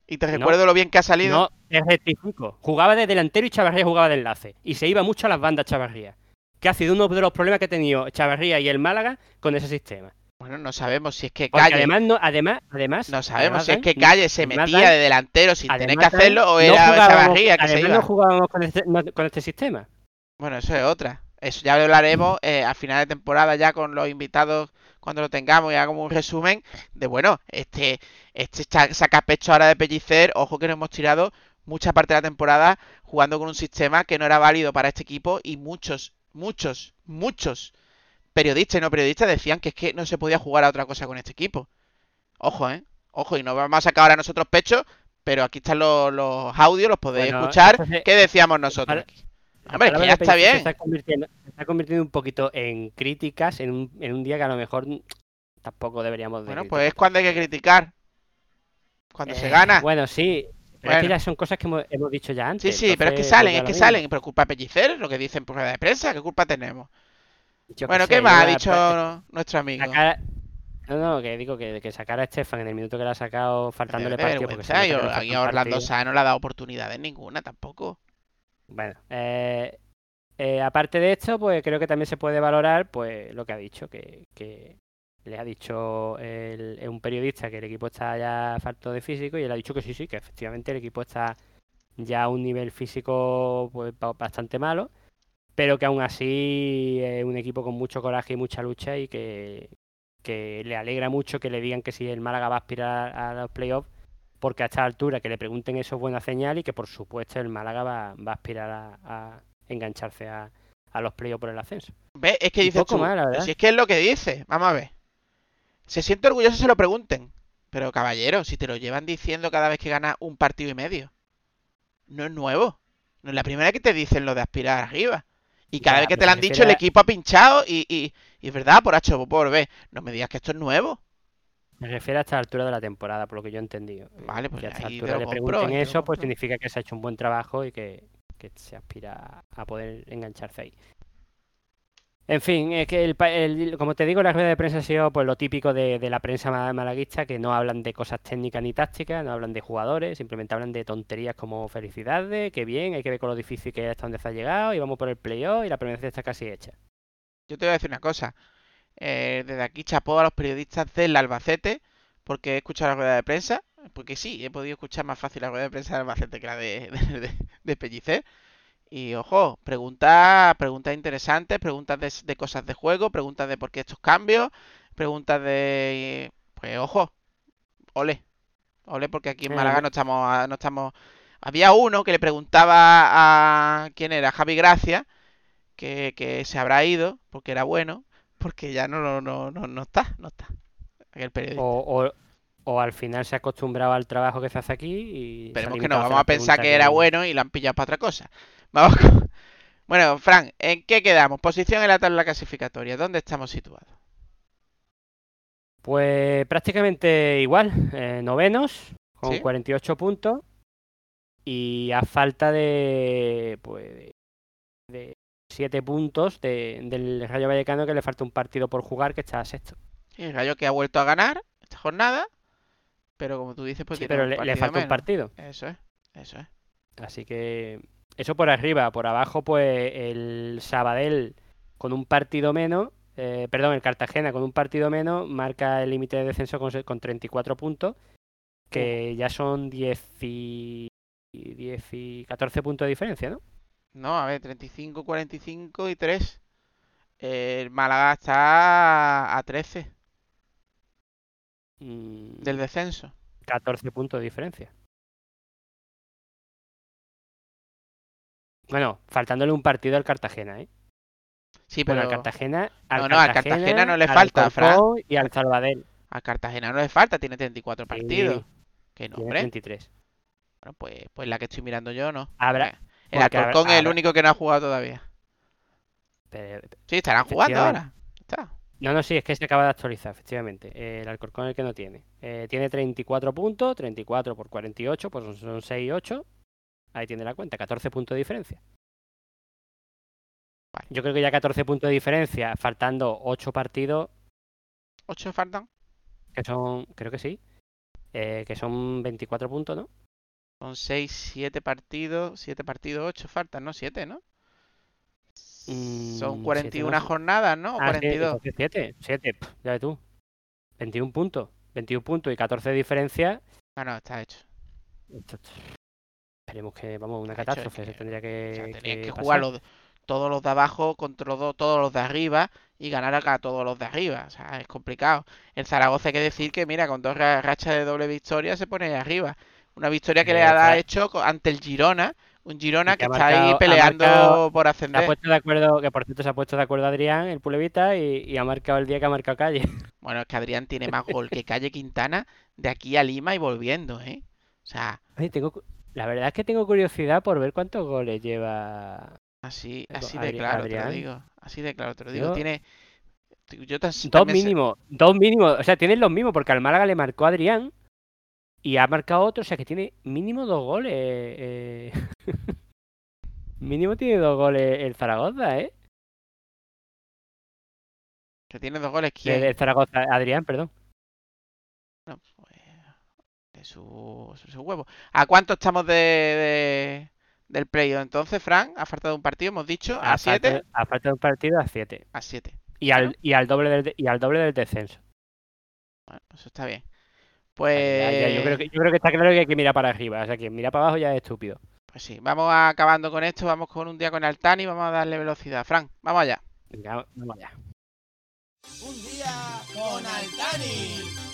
Y te No. recuerdo lo bien que ha salido. No, te rectifico. Jugaba de delantero y Chavarría jugaba de enlace. Y se iba mucho a las bandas Chavarría. Que ha sido uno de los problemas que ha tenido Chavarría y el Málaga con ese sistema. Bueno, no sabemos si es que Porque Calle. además, no, además, además, No sabemos además, si es que Dan, Calle se además, metía de delantero sin tener que además, hacerlo o era Chavarría que se además iba. no jugábamos con este, no- con este sistema. Bueno, eso es otra. eso ya lo hablaremos eh, a final de temporada ya con los invitados cuando lo tengamos, ya como un resumen de, bueno, este, este cha- sacapecho ahora de Pellicer, ojo que nos hemos tirado mucha parte de la temporada jugando con un sistema que no era válido para este equipo y muchos, muchos, muchos periodistas y no periodistas decían que es que no se podía jugar a otra cosa con este equipo. Ojo, ¿eh? Ojo, y no vamos a sacar ahora nosotros pecho, pero aquí están los, los audios, los podéis Bueno, escuchar. entonces, ¿Qué decíamos nosotros? para-? Hombre, es que ya está Se bien. está, convirtiendo, se está convirtiendo un poquito en críticas en un, en un día que a lo mejor tampoco deberíamos de Bueno, criticar. pues es cuando hay que criticar. Cuando se Eh, gana. Bueno, sí. Pero es Bueno. que ya son cosas que hemos, hemos dicho ya Sí, antes. sí, pero es que salen, es que salen. Pero culpa Pellicer, lo que dicen por rueda de prensa, ¿qué culpa tenemos? Yo Bueno, ¿qué más ha la- dicho nuestro amigo? sacar- No, no, que digo que, que sacar a Estefan en el minuto que le ha sacado faltándole de partido. porque se yo- aquí a Orlando partido. Sá no le ha dado oportunidades ninguna tampoco. Bueno, eh, eh, aparte de esto, pues creo que también se puede valorar pues lo que ha dicho, que, que le ha dicho el- un periodista que el equipo está ya falto de físico y él ha dicho que sí, sí, que efectivamente el equipo está ya a un nivel físico pues ba- bastante malo, pero que aún así es un equipo con mucho coraje y mucha lucha y que, que le alegra mucho que le digan que si el Málaga va a aspirar a los playoffs, porque a esta altura que le pregunten eso es buena señal y que por supuesto el Málaga va, va a aspirar a, a engancharse a, a los playoffs por el ascenso. ¿Ves? Es que dices tú, más, si es que es lo que dice, vamos a ver. Se siente orgulloso se lo pregunten. Pero caballero, si te lo llevan diciendo cada vez que ganas un partido y medio. No es nuevo. No es la primera vez que te dicen lo de aspirar arriba. Y cada Ya, vez que te lo han dicho, el equipo ha pinchado y, y, y es verdad, por H o por B. No me digas que esto es nuevo. Me refiero a esta altura de la temporada, por lo que yo he entendido. Vale, pues que a esta altura le compro, pregunten eso, pues significa que se ha hecho un buen trabajo y que, que se aspira a poder engancharse ahí. En fin, es que el, el- como te digo, la rueda de prensa ha sido pues lo típico de, la prensa ma- malaguista, que no hablan de cosas técnicas ni tácticas, no hablan de jugadores, simplemente hablan de tonterías como felicidades, que bien, hay que ver con lo difícil que es hasta donde se ha llegado, y vamos por el playoff y la permanencia está casi hecha. Yo te voy a decir una cosa. Eh, desde aquí chapó a los periodistas del Albacete porque he escuchado la rueda de prensa. Porque sí, he podido escuchar más fácil la rueda de prensa del Albacete que la de, de- de Pellicer. Y ojo, preguntas, preguntas interesantes, preguntas de, de cosas de juego, preguntas de por qué estos cambios, preguntas de... Pues ojo, ole, ole porque aquí en Eh, Málaga no estamos, no estamos... Había uno que le preguntaba a... ¿Quién era? Javi Gracia que, que se habrá ido porque era bueno, porque ya no, no, no, no, no está, no está. Aquel periodista. O, o, o al final se ha acostumbrado al trabajo que se hace aquí y Esperemos que no, vamos a pensar preguntas que era bueno y lo han pillado para otra cosa. Vamos con- Bueno, Fran, ¿en qué quedamos? Posición en la tabla clasificatoria, ¿dónde estamos situados? Pues prácticamente igual, eh, novenos, con ¿Sí? 48 puntos. Y a falta de, pues, de 7 puntos de- del Rayo Vallecano, que le falta un partido por jugar, que está sexto. Sí, el Rayo que ha vuelto a ganar esta jornada, pero como tú dices, pues Sí, tiene pero le, falta un partido. Eso es, eso es. Así que eso por arriba, por abajo, pues el Sabadell con un partido menos, eh, perdón, el Cartagena con un partido menos, marca el límite de descenso con, se- con 34 puntos, que ya son 10 y, 10 y 14 puntos de diferencia, ¿no? No, a ver, 35, 45 y 3. El Málaga está a 13 Mm, del descenso. 14 puntos de diferencia. Bueno, faltándole un partido al Cartagena, ¿eh? Sí, Bueno, pero al Cartagena, al No, no, al Cartagena no le al falta, Alcorcón y al Salvadell. a Cartagena no le falta, tiene 34 partidos. Sí, Que no, tiene hombre. 33. Bueno, pues, pues la que estoy mirando yo no. Habrá- Eh, El habrá- Alcorcón es el único que no ha jugado todavía. Pero- Sí, estarán jugando ahora. Está. No, no, sí, es que se acaba de actualizar, efectivamente. El Alcorcón es el que no tiene. Eh, tiene 34 puntos, 34 por 48, pues son- son 6 y 8. Ahí tiene la cuenta, 14 puntos de diferencia. Vale. Yo creo que ya 14 puntos de diferencia, faltando 8 partidos, ¿Ocho faltan? que son, creo que sí, eh, que son 24 puntos, ¿no? Son 6, 7 partidos. 7 partidos, 8 faltan, ¿no? 7, ¿no? Mm, Son siete, 41 no sé. jornadas, ¿no? O Ah, sí, 42. entonces 7, 7, ya ves tú. 21 puntos, 21 puntos y 14 de diferencia. Ah, no, está hecho. Esperemos que, vamos, una es catástrofe se que- tendría O que, sea, tenían que jugar los- todos los de abajo contra los- todos los de arriba y ganar a todos los de arriba. O sea, es complicado. El Zaragoza hay que decir que, mira, con dos ra- rachas de doble victoria se pone ahí arriba. Una victoria que le ha hecho ante el Girona. Un Girona que está ahí peleando marcado- por Se ha ascender. puesto de acuerdo, que por cierto se ha puesto de acuerdo Adrián, el Pulevita, y, y ha marcado el día que ha marcado calle. Bueno, es que Adrián tiene más gol que Calle Quintana de aquí a Lima y volviendo, ¿eh? O sea, Oye, tengo, la verdad es que tengo curiosidad por ver cuántos goles lleva. así, así de claro te lo digo. Así de claro te lo digo. Yo- Tiene. Yo Dos mínimos, dos mínimos. O sea, tienen los mismos, porque al Málaga le marcó Adrián y ha marcado otro, o sea que tiene mínimo dos goles. eh. mínimo tiene dos goles el Zaragoza, ¿eh? Que tiene dos goles. ¿Quién? El Zaragoza, Adrián, perdón. Pues, su, su, su huevo. ¿A cuánto estamos de, de- del playoff? Entonces, Frank, ha faltado un partido, hemos dicho, a falta- 7. A falta de un partido a 7. A 7. Y al, y al doble del de- y al doble del descenso. Bueno, eso está bien. Ya- Pues, ya, yo, creo que, yo creo que está claro que hay que mirar para arriba. O sea, que mirar para abajo ya es estúpido. pues sí, vamos acabando con esto. Vamos con un día con Altani. Vamos a darle velocidad. Frank, vamos allá. Venga, vamos allá. Un día con Altani.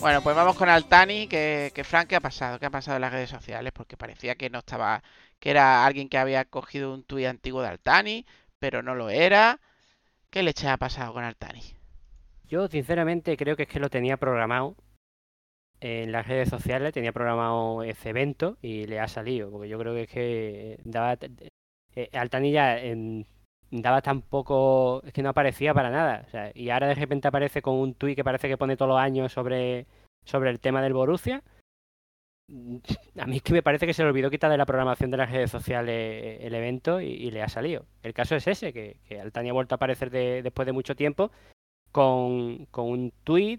Bueno, pues vamos con Altani, que, que Frank, ¿qué ha pasado? ¿Qué ha pasado en las redes sociales? Porque parecía que no estaba, que era alguien que había cogido un tuit antiguo de Altani, pero no lo era. ¿Qué leche ha pasado con Altani? Yo, sinceramente, creo que es que lo tenía programado en las redes sociales, tenía programado ese evento y le ha salido, porque yo creo que es que daba. eh, Altanilla em, daba tan poco. Es que no aparecía para nada. Y ahora de repente aparece con un tuit que parece que pone todos los años sobre, sobre el tema del Borussia. A mí es que me parece que se le olvidó quitar de la programación de las redes sociales eh, el evento y, le ha salido. El caso es ese, que, que Altani ha vuelto a aparecer de- después de mucho tiempo con, con un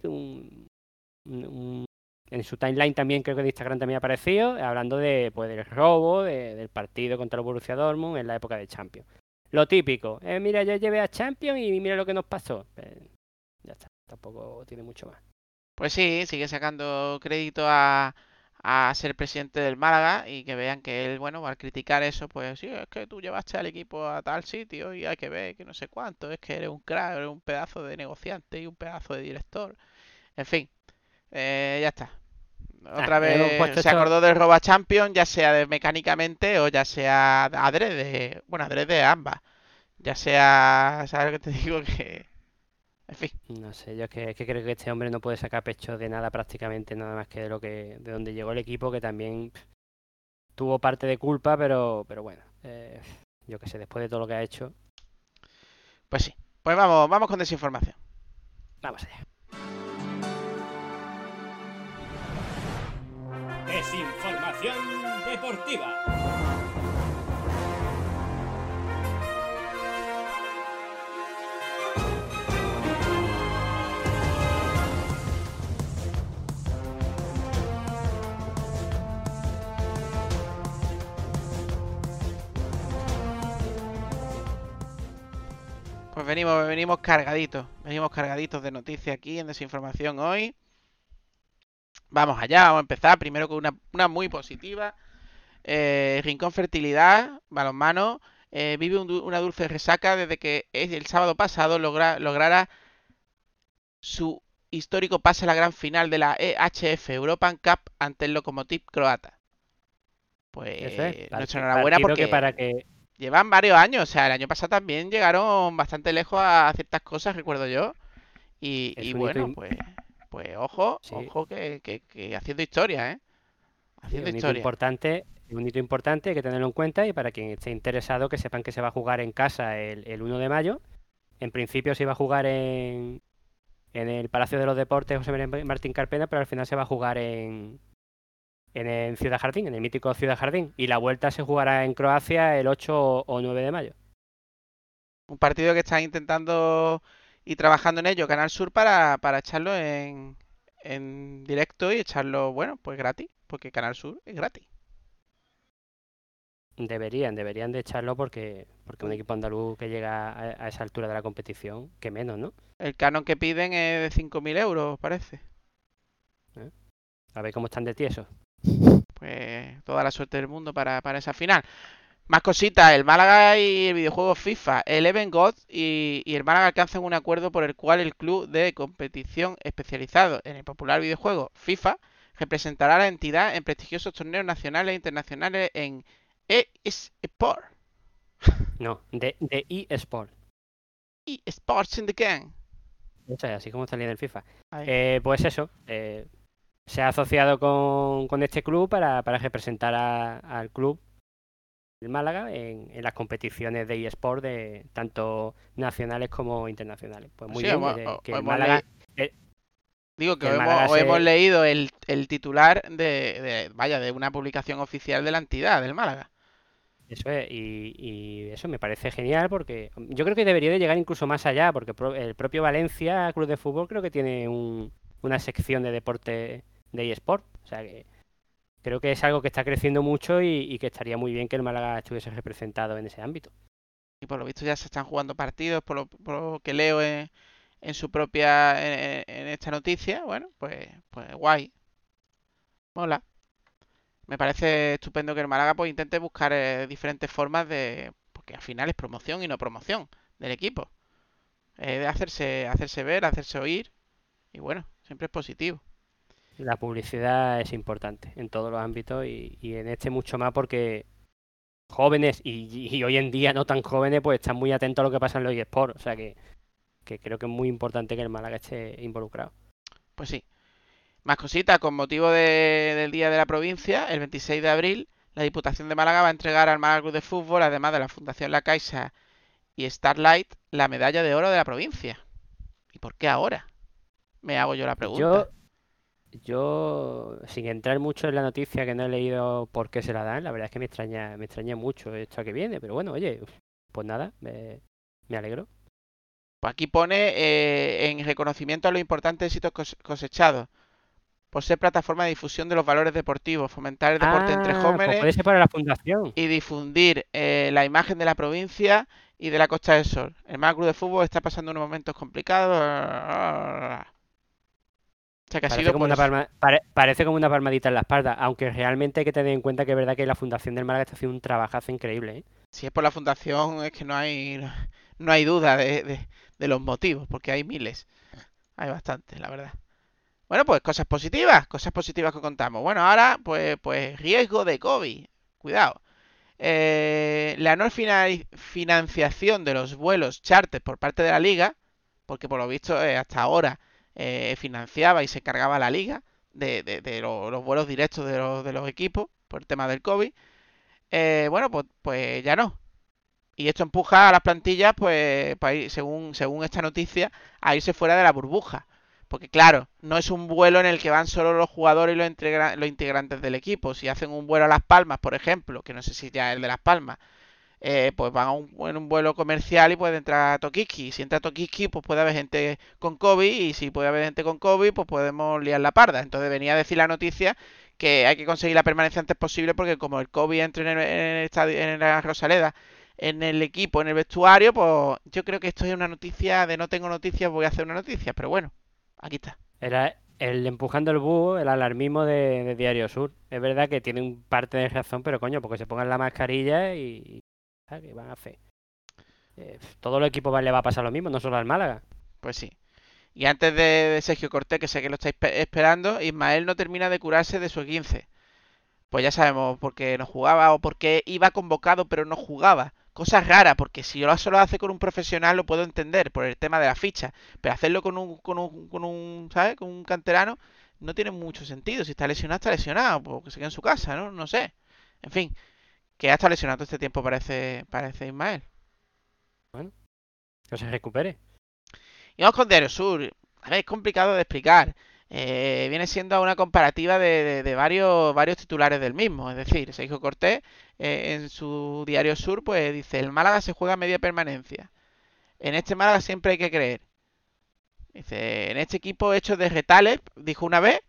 un- un- en su timeline también creo que de Instagram también ha aparecido, hablando de pues del robo de- del partido contra el Borussia Dortmund en la época de Champions. Lo típico, eh, mira, yo llevé a Champions y mira lo que nos pasó. Eh, ya está, tampoco tiene mucho más. Pues sí, sigue sacando crédito a, a ser presidente del Málaga y que vean que él, bueno, al criticar eso, pues sí, es que tú llevaste al equipo a tal sitio y hay que ver que no sé cuánto, es que eres un crack, eres un pedazo de negociante y un pedazo de director. En fin, eh, ya está. Otra Ah, hemos vez puesto se acordó del Roba Champion, ya sea de mecánicamente o ya sea adrede, bueno, adrede ambas. Ya sea, ¿sabes lo que te digo? Que, en fin. No sé, yo es que, es que creo que este hombre no puede sacar pecho de nada prácticamente, nada más que de lo que, de donde llegó el equipo, que también tuvo parte de culpa, pero, pero bueno, eh, yo qué sé, después de todo lo que ha hecho, Pues sí. Pues vamos, vamos con desinformación. vamos allá. Desinformación deportiva. Pues venimos, venimos cargaditos. Venimos cargaditos de noticias aquí en Desinformación hoy. Vamos allá, vamos a empezar primero con una, una muy positiva. Eh, Rincón Fertilidad, balonmano, eh, vive un una dulce resaca desde que el sábado pasado logra- lograra su histórico pase a la gran final de la EHF European Cup ante el Lokomotiv croata. Pues es, nuestra enhorabuena porque que para que Llevan varios años, o sea, el año pasado también llegaron bastante lejos a ciertas cosas, recuerdo yo. Y, bueno, pues, pues ojo, Sí. ojo que, que- que haciendo historia, ¿eh? Sí, Haciendo un hito historia. importante, un hito importante, hay que tenerlo en cuenta y para quien esté interesado que sepan que se va a jugar en casa el, el 1 de mayo. En principio se iba a jugar en, en el Palacio de los Deportes José Martín Carpena, pero al final se va a jugar en, en el Ciudad Jardín, en el mítico Ciudad Jardín. Y la vuelta se jugará en Croacia el 8 o 9 de mayo. Un partido que están intentando y trabajando en ello Canal Sur para, para echarlo en, en directo y echarlo, bueno, pues gratis, porque Canal Sur es gratis. Deberían, deberían de echarlo porque, porque un equipo andaluz que llega a, a esa altura de la competición, que menos, ¿no? El canon que piden es de 5.000 euros, parece. A ver cómo están de tiesos. Pues toda la suerte del mundo para, para esa final. Más cositas, el Málaga y el videojuego FIFA, Eleven Gods y, y el Málaga alcanzan un acuerdo por el cual el club de competición especializado en el popular videojuego FIFA representará a la entidad en prestigiosos torneos nacionales e internacionales en eSport. No, de, de eSport. eSports in the game. Eso es así como está en el FIFA. Eh, pues eso, eh, se ha asociado con, con este club para, para representar a- al club del Málaga en, en las competiciones de eSport de tanto nacionales como internacionales. Pues muy Sí, bien, que, o- que el hemos Málaga Digo que que el hemos, se- hemos leído el, el titular de, de- vaya, de una publicación oficial de la entidad del Málaga. Eso es, y, y eso me parece genial porque yo creo que debería de llegar incluso más allá, porque pro- el propio Valencia Club de Fútbol creo que tiene un- una sección de deporte de eSport, o sea que creo que es algo que está creciendo mucho y, que estaría muy bien que el Málaga estuviese representado en ese ámbito. Y por lo visto ya se están jugando partidos, por lo, que leo en, su propia, en, esta noticia. Bueno, pues, pues guay. Mola. Me parece estupendo que el Málaga pues intente buscar eh, diferentes formas de, porque al final es promoción y no promoción del equipo. De hacerse, hacerse ver, hacerse oír. Y bueno, siempre es positivo. La publicidad es importante en todos los ámbitos y, y en este mucho más porque jóvenes y, y hoy en día no tan jóvenes pues están muy atentos a lo que pasa en los eSports, o sea que, que creo que es muy importante que el Málaga esté involucrado. Pues sí. Más cositas, con motivo de- del Día de la Provincia, el 26 de abril, la Diputación de Málaga va a entregar al Málaga Club de Fútbol, además de la Fundación La Caixa y Starlight, la medalla de oro de la provincia. ¿Y por qué ahora? Me hago yo la pregunta. Yo, yo, sin entrar mucho en la noticia que no he leído por qué se la dan, la verdad es que me extraña, me extraña mucho esto que viene, pero bueno, oye, pues nada, me, me alegro. Pues aquí pone eh, en reconocimiento a los importantes éxitos cos- cosechados por ser plataforma de difusión de los valores deportivos, fomentar el deporte entre Ah, pues jóvenes puede ser para la fundación. y difundir eh, la imagen de la provincia y de la Costa del Sol. El Club de Fútbol está pasando unos momentos complicados. O sea que ha Parece sido como una eso. palma- pare- parece como una palmadita en la espalda, aunque realmente hay que tener en cuenta que es verdad que la Fundación del Málaga está haciendo un trabajazo increíble, ¿eh? Si es por la fundación, es que no hay, no hay duda de, de- de los motivos, porque hay miles. Hay bastantes, la verdad. Bueno, pues cosas positivas, cosas positivas que contamos. Bueno, ahora, pues, pues riesgo de COVID. Cuidado. Eh, la no fina- financiación de los vuelos charter por parte de la liga, porque por lo visto eh, hasta ahora eh, financiaba y se cargaba la liga de, de- de lo- los vuelos directos de los, de los equipos por el tema del COVID. Eh, bueno, pues, pues ya no. Y esto empuja a las plantillas, pues, según, según esta noticia, a irse fuera de la burbuja. Porque claro, no es un vuelo en el que van solo los jugadores y los, los integrantes del equipo. Si hacen un vuelo a Las Palmas, por ejemplo, que no sé si ya es el de Las Palmas, eh, pues van a un, en un vuelo comercial y puede entrar Tokiski. Si entra Tokiski, pues puede haber gente con COVID y si puede haber gente con COVID, pues podemos liar la parda. Entonces venía a decir la noticia que hay que conseguir la permanencia antes posible porque como el COVID entre en el, en el estadio, en la Rosaleda, en el equipo, en el vestuario, pues yo creo que esto es una noticia de no tengo noticias, voy a hacer una noticia, pero bueno, aquí está. Era el empujando el búho, el alarmismo de, de Diario Sur. Es verdad que tiene un parte de razón, pero coño, porque se pongan la mascarilla y ¿sabes? ¿qué van a hacer? Eh, todo el equipo le va a pasar lo mismo, no solo al Málaga. Pues sí. Y antes de, Sergio Cortés, que sé que lo estáis pe- esperando, Ismael no termina de curarse de su 15. Pues ya sabemos por qué no jugaba o por qué iba convocado pero no jugaba. Cosa rara, porque si lo solo hace con un profesional lo puedo entender por el tema de la ficha. Pero hacerlo con un, con un, con un, ¿sabes? Con un canterano no tiene mucho sentido. Si está lesionado, está lesionado. Pues que se quede en su casa, ¿no? No sé. En fin, que ha estado lesionado todo este tiempo parece, parece Ismael. Que se recupere. Y vamos con Diario Sur. A ver, es complicado de explicar. Eh, viene siendo una comparativa de, de- de varios, varios titulares del mismo. Es decir, Sergio Cortés eh, en su Diario Sur pues dice, el Málaga se juega a media permanencia. En este Málaga siempre hay que creer. Dice, en este equipo hecho de retales, dijo una vez.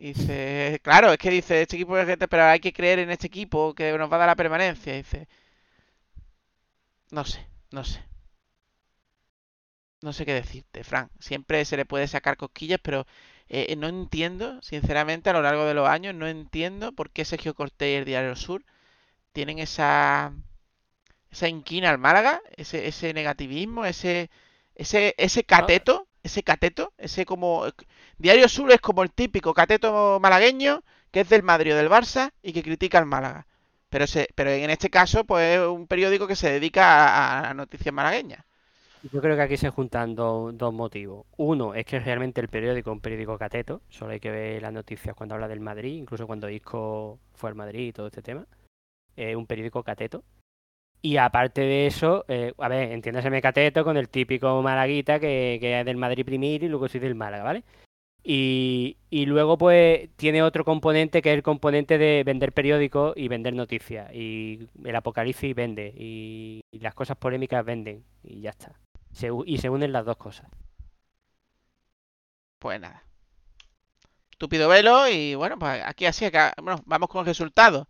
Dice, claro, es que dice, este equipo es retales, pero hay que creer en este equipo que nos va a dar la permanencia. Dice, no sé, no sé. No sé qué decirte, Frank. Siempre se le puede sacar cosquillas, pero eh, no entiendo, sinceramente, a lo largo de los años, no entiendo por qué Sergio Cortés y el Diario Sur tienen esa, esa inquina al Málaga, ese, ese negativismo, ese, ese, ese cateto, ese cateto, ese como... Diario Sur es como el típico cateto malagueño que es del Madrid o del Barça y que critica al Málaga. Pero, se, pero en este caso, pues es un periódico que se dedica a, noticias malagueñas. Yo creo que aquí se juntan dos, dos motivos. Uno es que realmente el periódico es un periódico cateto, solo hay que ver las noticias cuando habla del Madrid, incluso cuando Isco fue al Madrid y todo este tema. Es un periódico cateto. Y aparte de eso, eh, a ver, entiéndaseme cateto con el típico malaguita que, es del Madrid primero y luego soy del Málaga, ¿vale? Y, y luego pues tiene otro componente que es el componente de vender periódicos y vender noticias. Y el apocalipsis vende. Y, las cosas polémicas venden. Y ya está. Y se unen las dos cosas. Pues nada. Estúpido velo y bueno, pues aquí así, acá, bueno, vamos con el resultado.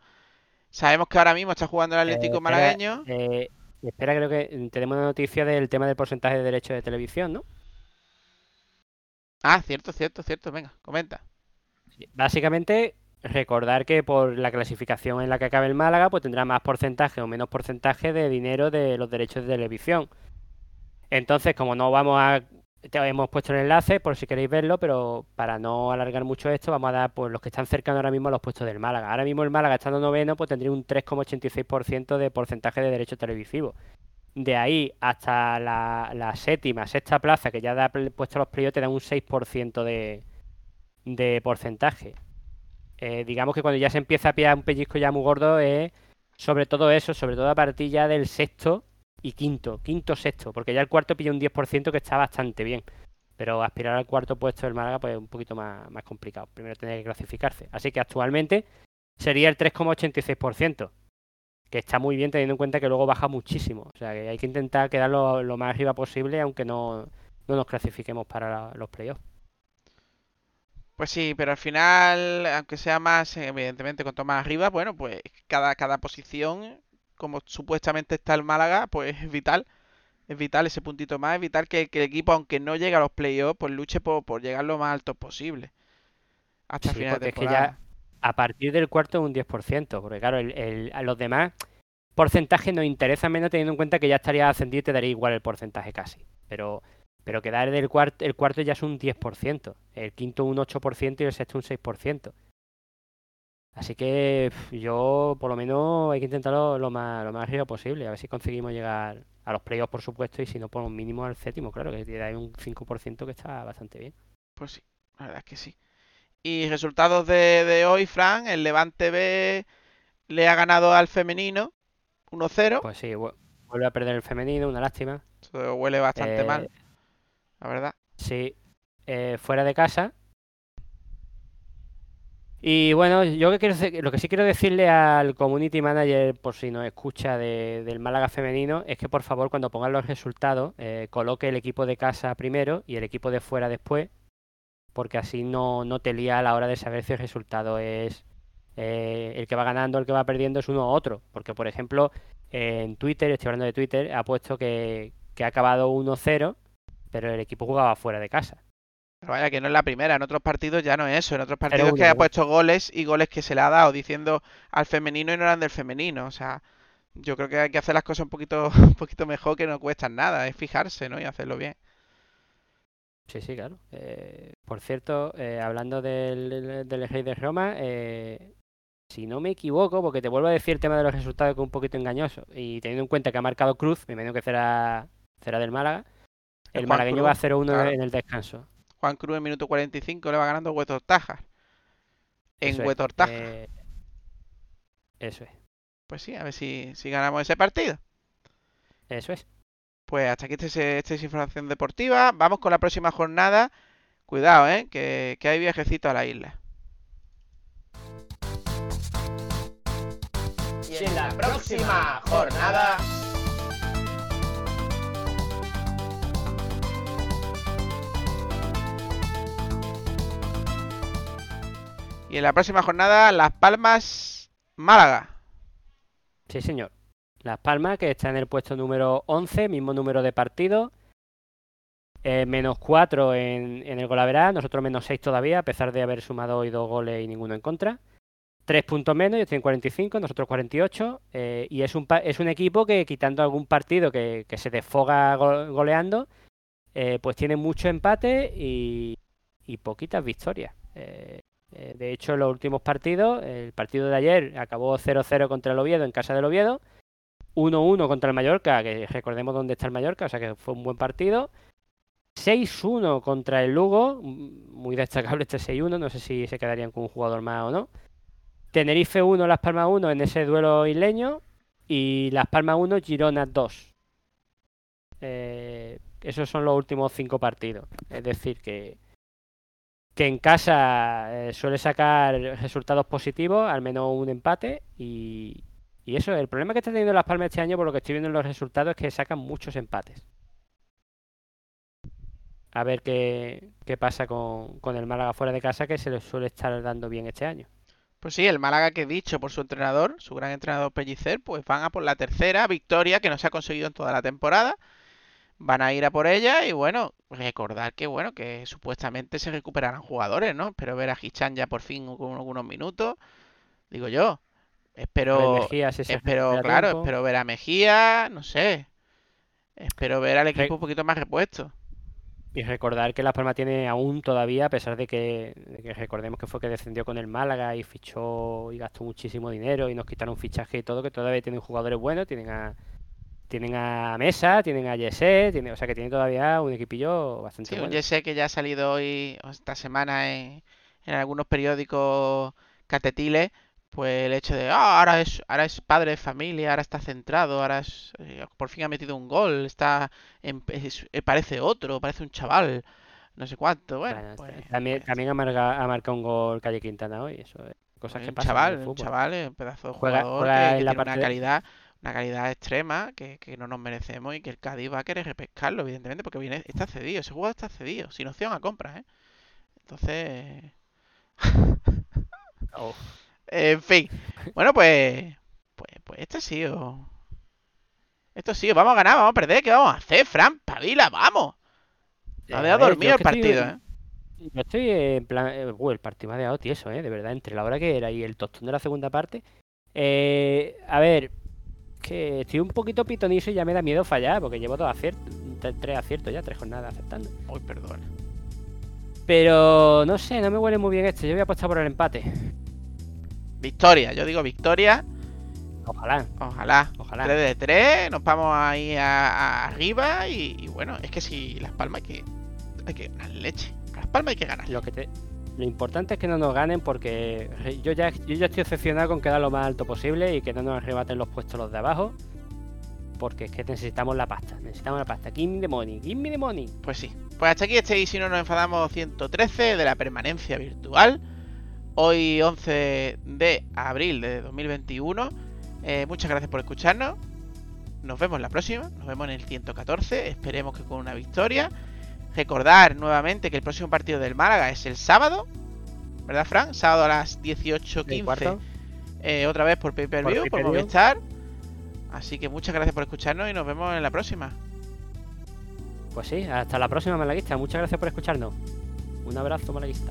Sabemos que ahora mismo está jugando el Atlético Eh, Malagueño. eh, espera, creo que tenemos una noticia del tema del porcentaje de derechos de televisión, ¿no? Ah, cierto, cierto, cierto. Venga, comenta. Básicamente, recordar que por la clasificación en la que acabe el Málaga, pues tendrá más porcentaje o menos porcentaje de dinero de los derechos de televisión. Entonces, como no vamos a... te hemos puesto el enlace por si queréis verlo, pero para no alargar mucho esto, vamos a dar pues los que están cercanos ahora mismo a los puestos del Málaga. Ahora mismo el Málaga estando noveno, pues tendría un 3,86% de porcentaje de derechos televisivos. De ahí hasta la, séptima, sexta plaza, que ya da puesto los playoffs, te da un 6% de, de porcentaje. Eh, digamos que cuando ya se empieza a pillar un pellizco ya muy gordo es sobre todo eso, sobre todo a partir ya del sexto y quinto, quinto sexto, porque ya el cuarto pilla un 10% que está bastante bien. Pero aspirar al cuarto puesto del Málaga pues es un poquito más, más complicado. Primero tiene que clasificarse. Así que actualmente sería el 3,86%, que está muy bien teniendo en cuenta que luego baja muchísimo. O sea que hay que intentar quedar lo, más arriba posible, aunque no, no nos clasifiquemos para los playoffs. Pues sí, pero al final, aunque sea más, evidentemente, cuanto más arriba, bueno, pues cada, cada posición, como supuestamente está el Málaga, pues es vital. Es vital ese puntito más, es vital que, que el equipo, aunque no llegue a los playoffs, pues luche por, por llegar lo más alto posible. Hasta Sí, final de porque es que temporada. ya a partir del cuarto es un 10%, porque claro, el, el- a los demás porcentajes nos interesan menos teniendo en cuenta que ya estaría ascendido y te daría igual el porcentaje casi. Pero, pero quedar del cuarto, el cuarto ya es un 10%, el quinto un 8% y el sexto un 6%. Así que yo, por lo menos, hay que intentarlo lo más, lo más arriba posible, a ver si conseguimos llegar a los playoffs, por supuesto, y si no, por un mínimo al séptimo, claro, que ahí un 5% que está bastante bien. Pues sí, la verdad es que sí. Y resultados de, de hoy, Fran, el Levante B le ha ganado al femenino 1-0. Pues sí, vu- vuelve a perder el femenino, una lástima. Eso huele bastante Eh, mal, la verdad. Sí, eh, fuera de casa. Y bueno, yo que quiero, lo que sí quiero decirle al community manager, por si nos escucha de- del Málaga femenino, es que por favor cuando pongan los resultados, eh, coloque el equipo de casa primero y el equipo de fuera después, porque así no, no te lía a la hora de saber si el resultado es eh, el que va ganando, el que va perdiendo es uno u otro. Porque por ejemplo, en Twitter, estoy hablando de Twitter, ha puesto que, que ha acabado 1-0, pero el equipo jugaba fuera de casa. Pero vaya, que no es la primera. En otros partidos ya no es eso. En otros partidos uno, que ha puesto goles y goles que se le ha dado diciendo al femenino y no eran del femenino. O sea, yo creo que hay que hacer las cosas un poquito, un poquito mejor que no cuestan nada. Es fijarse, ¿no? Y hacerlo bien. Sí, sí, claro. Eh, por cierto, eh, hablando del, del, Rey de Roma, eh, si no me equivoco, porque te vuelvo a decir el tema de los resultados que es un poquito engañoso, y teniendo en cuenta que ha marcado Cruz, me imagino que será, será del Málaga, El malagueño Cruz, va a 0-1 claro. en el descanso. Juan Cruz en minuto 45 le va ganando Huetor Tajas. En Huetor Tajas. eh, eso es, Pues sí, a ver si, si ganamos ese partido. eso es. Pues hasta aquí este, esta es información deportiva. Vamos con la próxima jornada. Cuidado, ¿eh? Que, que hay viajecito a la isla. Y en la próxima jornada. Y en la próxima jornada, Las Palmas, Málaga. Sí, señor. Las Palmas, que está en el puesto número 11, mismo número de partidos. Eh, menos 4 en, el golaveral, nosotros menos 6 todavía, a pesar de haber sumado hoy dos goles y ninguno en contra. 3 puntos menos, ellos tienen 45, nosotros 48. eh, y es un, es un equipo que, quitando algún partido que, se desfoga go- goleando, eh, pues tiene mucho empate y, y poquitas victorias. Eh, de hecho, los últimos partidos, el partido de ayer acabó 0-0 contra el Oviedo en casa del Oviedo, 1-1 contra el Mallorca, que recordemos dónde está el Mallorca, o sea que fue un buen partido. 6-1 contra el Lugo, muy destacable este 6-1, no sé si se quedarían con un jugador más o no. Tenerife 1, Las Palmas 1 en ese duelo isleño y Las Palmas 1, Girona 2. Eh, esos son los últimos cinco partidos. Es decir, que, que en casa eh, suele sacar resultados positivos, al menos un empate. Y, eso, el problema que está teniendo Las Palmas este año, por lo que estoy viendo en los resultados, es que sacan muchos empates. A ver qué, qué pasa con, con el Málaga fuera de casa, que se le suele estar dando bien este año. Pues sí, el Málaga que dicho por su entrenador, su gran entrenador Pellicer, pues van a por la tercera victoria que no se ha conseguido en toda la temporada. Van a ir a por ella y bueno, recordar que bueno, que supuestamente se recuperarán jugadores, ¿no? Espero ver a Hichan ya por fin con algunos minutos. Digo yo. Espero, Mejía, si se espero, claro, tiempo. espero ver a Mejía, no sé. Espero ver al Re- equipo un poquito más repuesto. Y recordar que Las Palmas tiene aún todavía, a pesar de que, de que recordemos que fue que descendió con el Málaga y fichó y gastó muchísimo dinero y nos quitaron fichaje y todo, que todavía tienen jugadores buenos, tienen a tienen a Mesa, tienen a Yesé, tiene, o sea que tiene todavía un equipillo bastante Sí, un bueno. Jesse que ya ha salido hoy, esta semana, en, en algunos periódicos catetiles, pues el hecho de, ah, ahora es, ahora es padre de familia, ahora está centrado, ahora es, eh, por fin ha metido un gol, está, en- es- eh, parece otro, parece un chaval, no sé cuánto, bueno, Bueno, pues, también, pues, también ha, marca- ha marcado un gol Calle Quintana hoy, eso es cosas pues que un pasan en chaval, el un chaval, eh, un pedazo de jugador juega que, la tiene una parte- calidad, una calidad extrema que, que no nos merecemos y que el Cádiz va a querer repescarlo, evidentemente, porque viene, está cedido, ese jugador está cedido, sin opción a compra, ¿eh? Entonces... Oh, En fin. Bueno, pues. Pues, pues esto ha sido. Esto sido. Vamos a ganar, vamos a perder. ¿Qué vamos a hacer, Fran? Pavila, vamos. Me ha dejado dormido el que estoy- partido, ¿eh? Yo estoy en plan. eh, uh, el partido me ha dejado tieso, ¿eh? De verdad, entre la hora que era y el tostón de la segunda parte. Eh, a ver, que estoy un poquito pitonizo y ya me da miedo fallar, porque llevo dos aciertos, tre- tres aciertos ya, tres jornadas acertando. Uy, perdón. Pero no sé, no me huele muy bien esto. Yo voy a apostar por el empate. Victoria, yo digo victoria. Ojalá, Ojalá. ojalá. 3 de 3, nos vamos ahí a, a- arriba. Y, y bueno, es que si Las Palmas hay que. Hay que ganar leche. A Las Palmas hay que ganar. Lo que te- lo importante es que no nos ganen porque yo ya, yo ya estoy obsesionado con quedar lo más alto posible y que no nos arrebaten los puestos los de abajo. Porque es que necesitamos la pasta, necesitamos la pasta. Give me the money, give me the money. Pues sí. Pues hasta aquí este y si no nos enfadamos 113 de la permanencia virtual. Hoy 11 de abril de 2021. Eh, muchas gracias por escucharnos. Nos vemos la próxima. Nos vemos en el 114. Esperemos que con una victoria. Recordar nuevamente que el próximo partido del Málaga es el sábado. ¿Verdad, Fran? Sábado a las ¿El 18.15. cuarto? eh, otra vez por pay-per-view, por, pay-per-view. Movistar. Así que muchas gracias por escucharnos y nos vemos en la próxima. Pues sí, hasta la próxima malaguista. Muchas gracias por escucharnos. Un abrazo malaguista.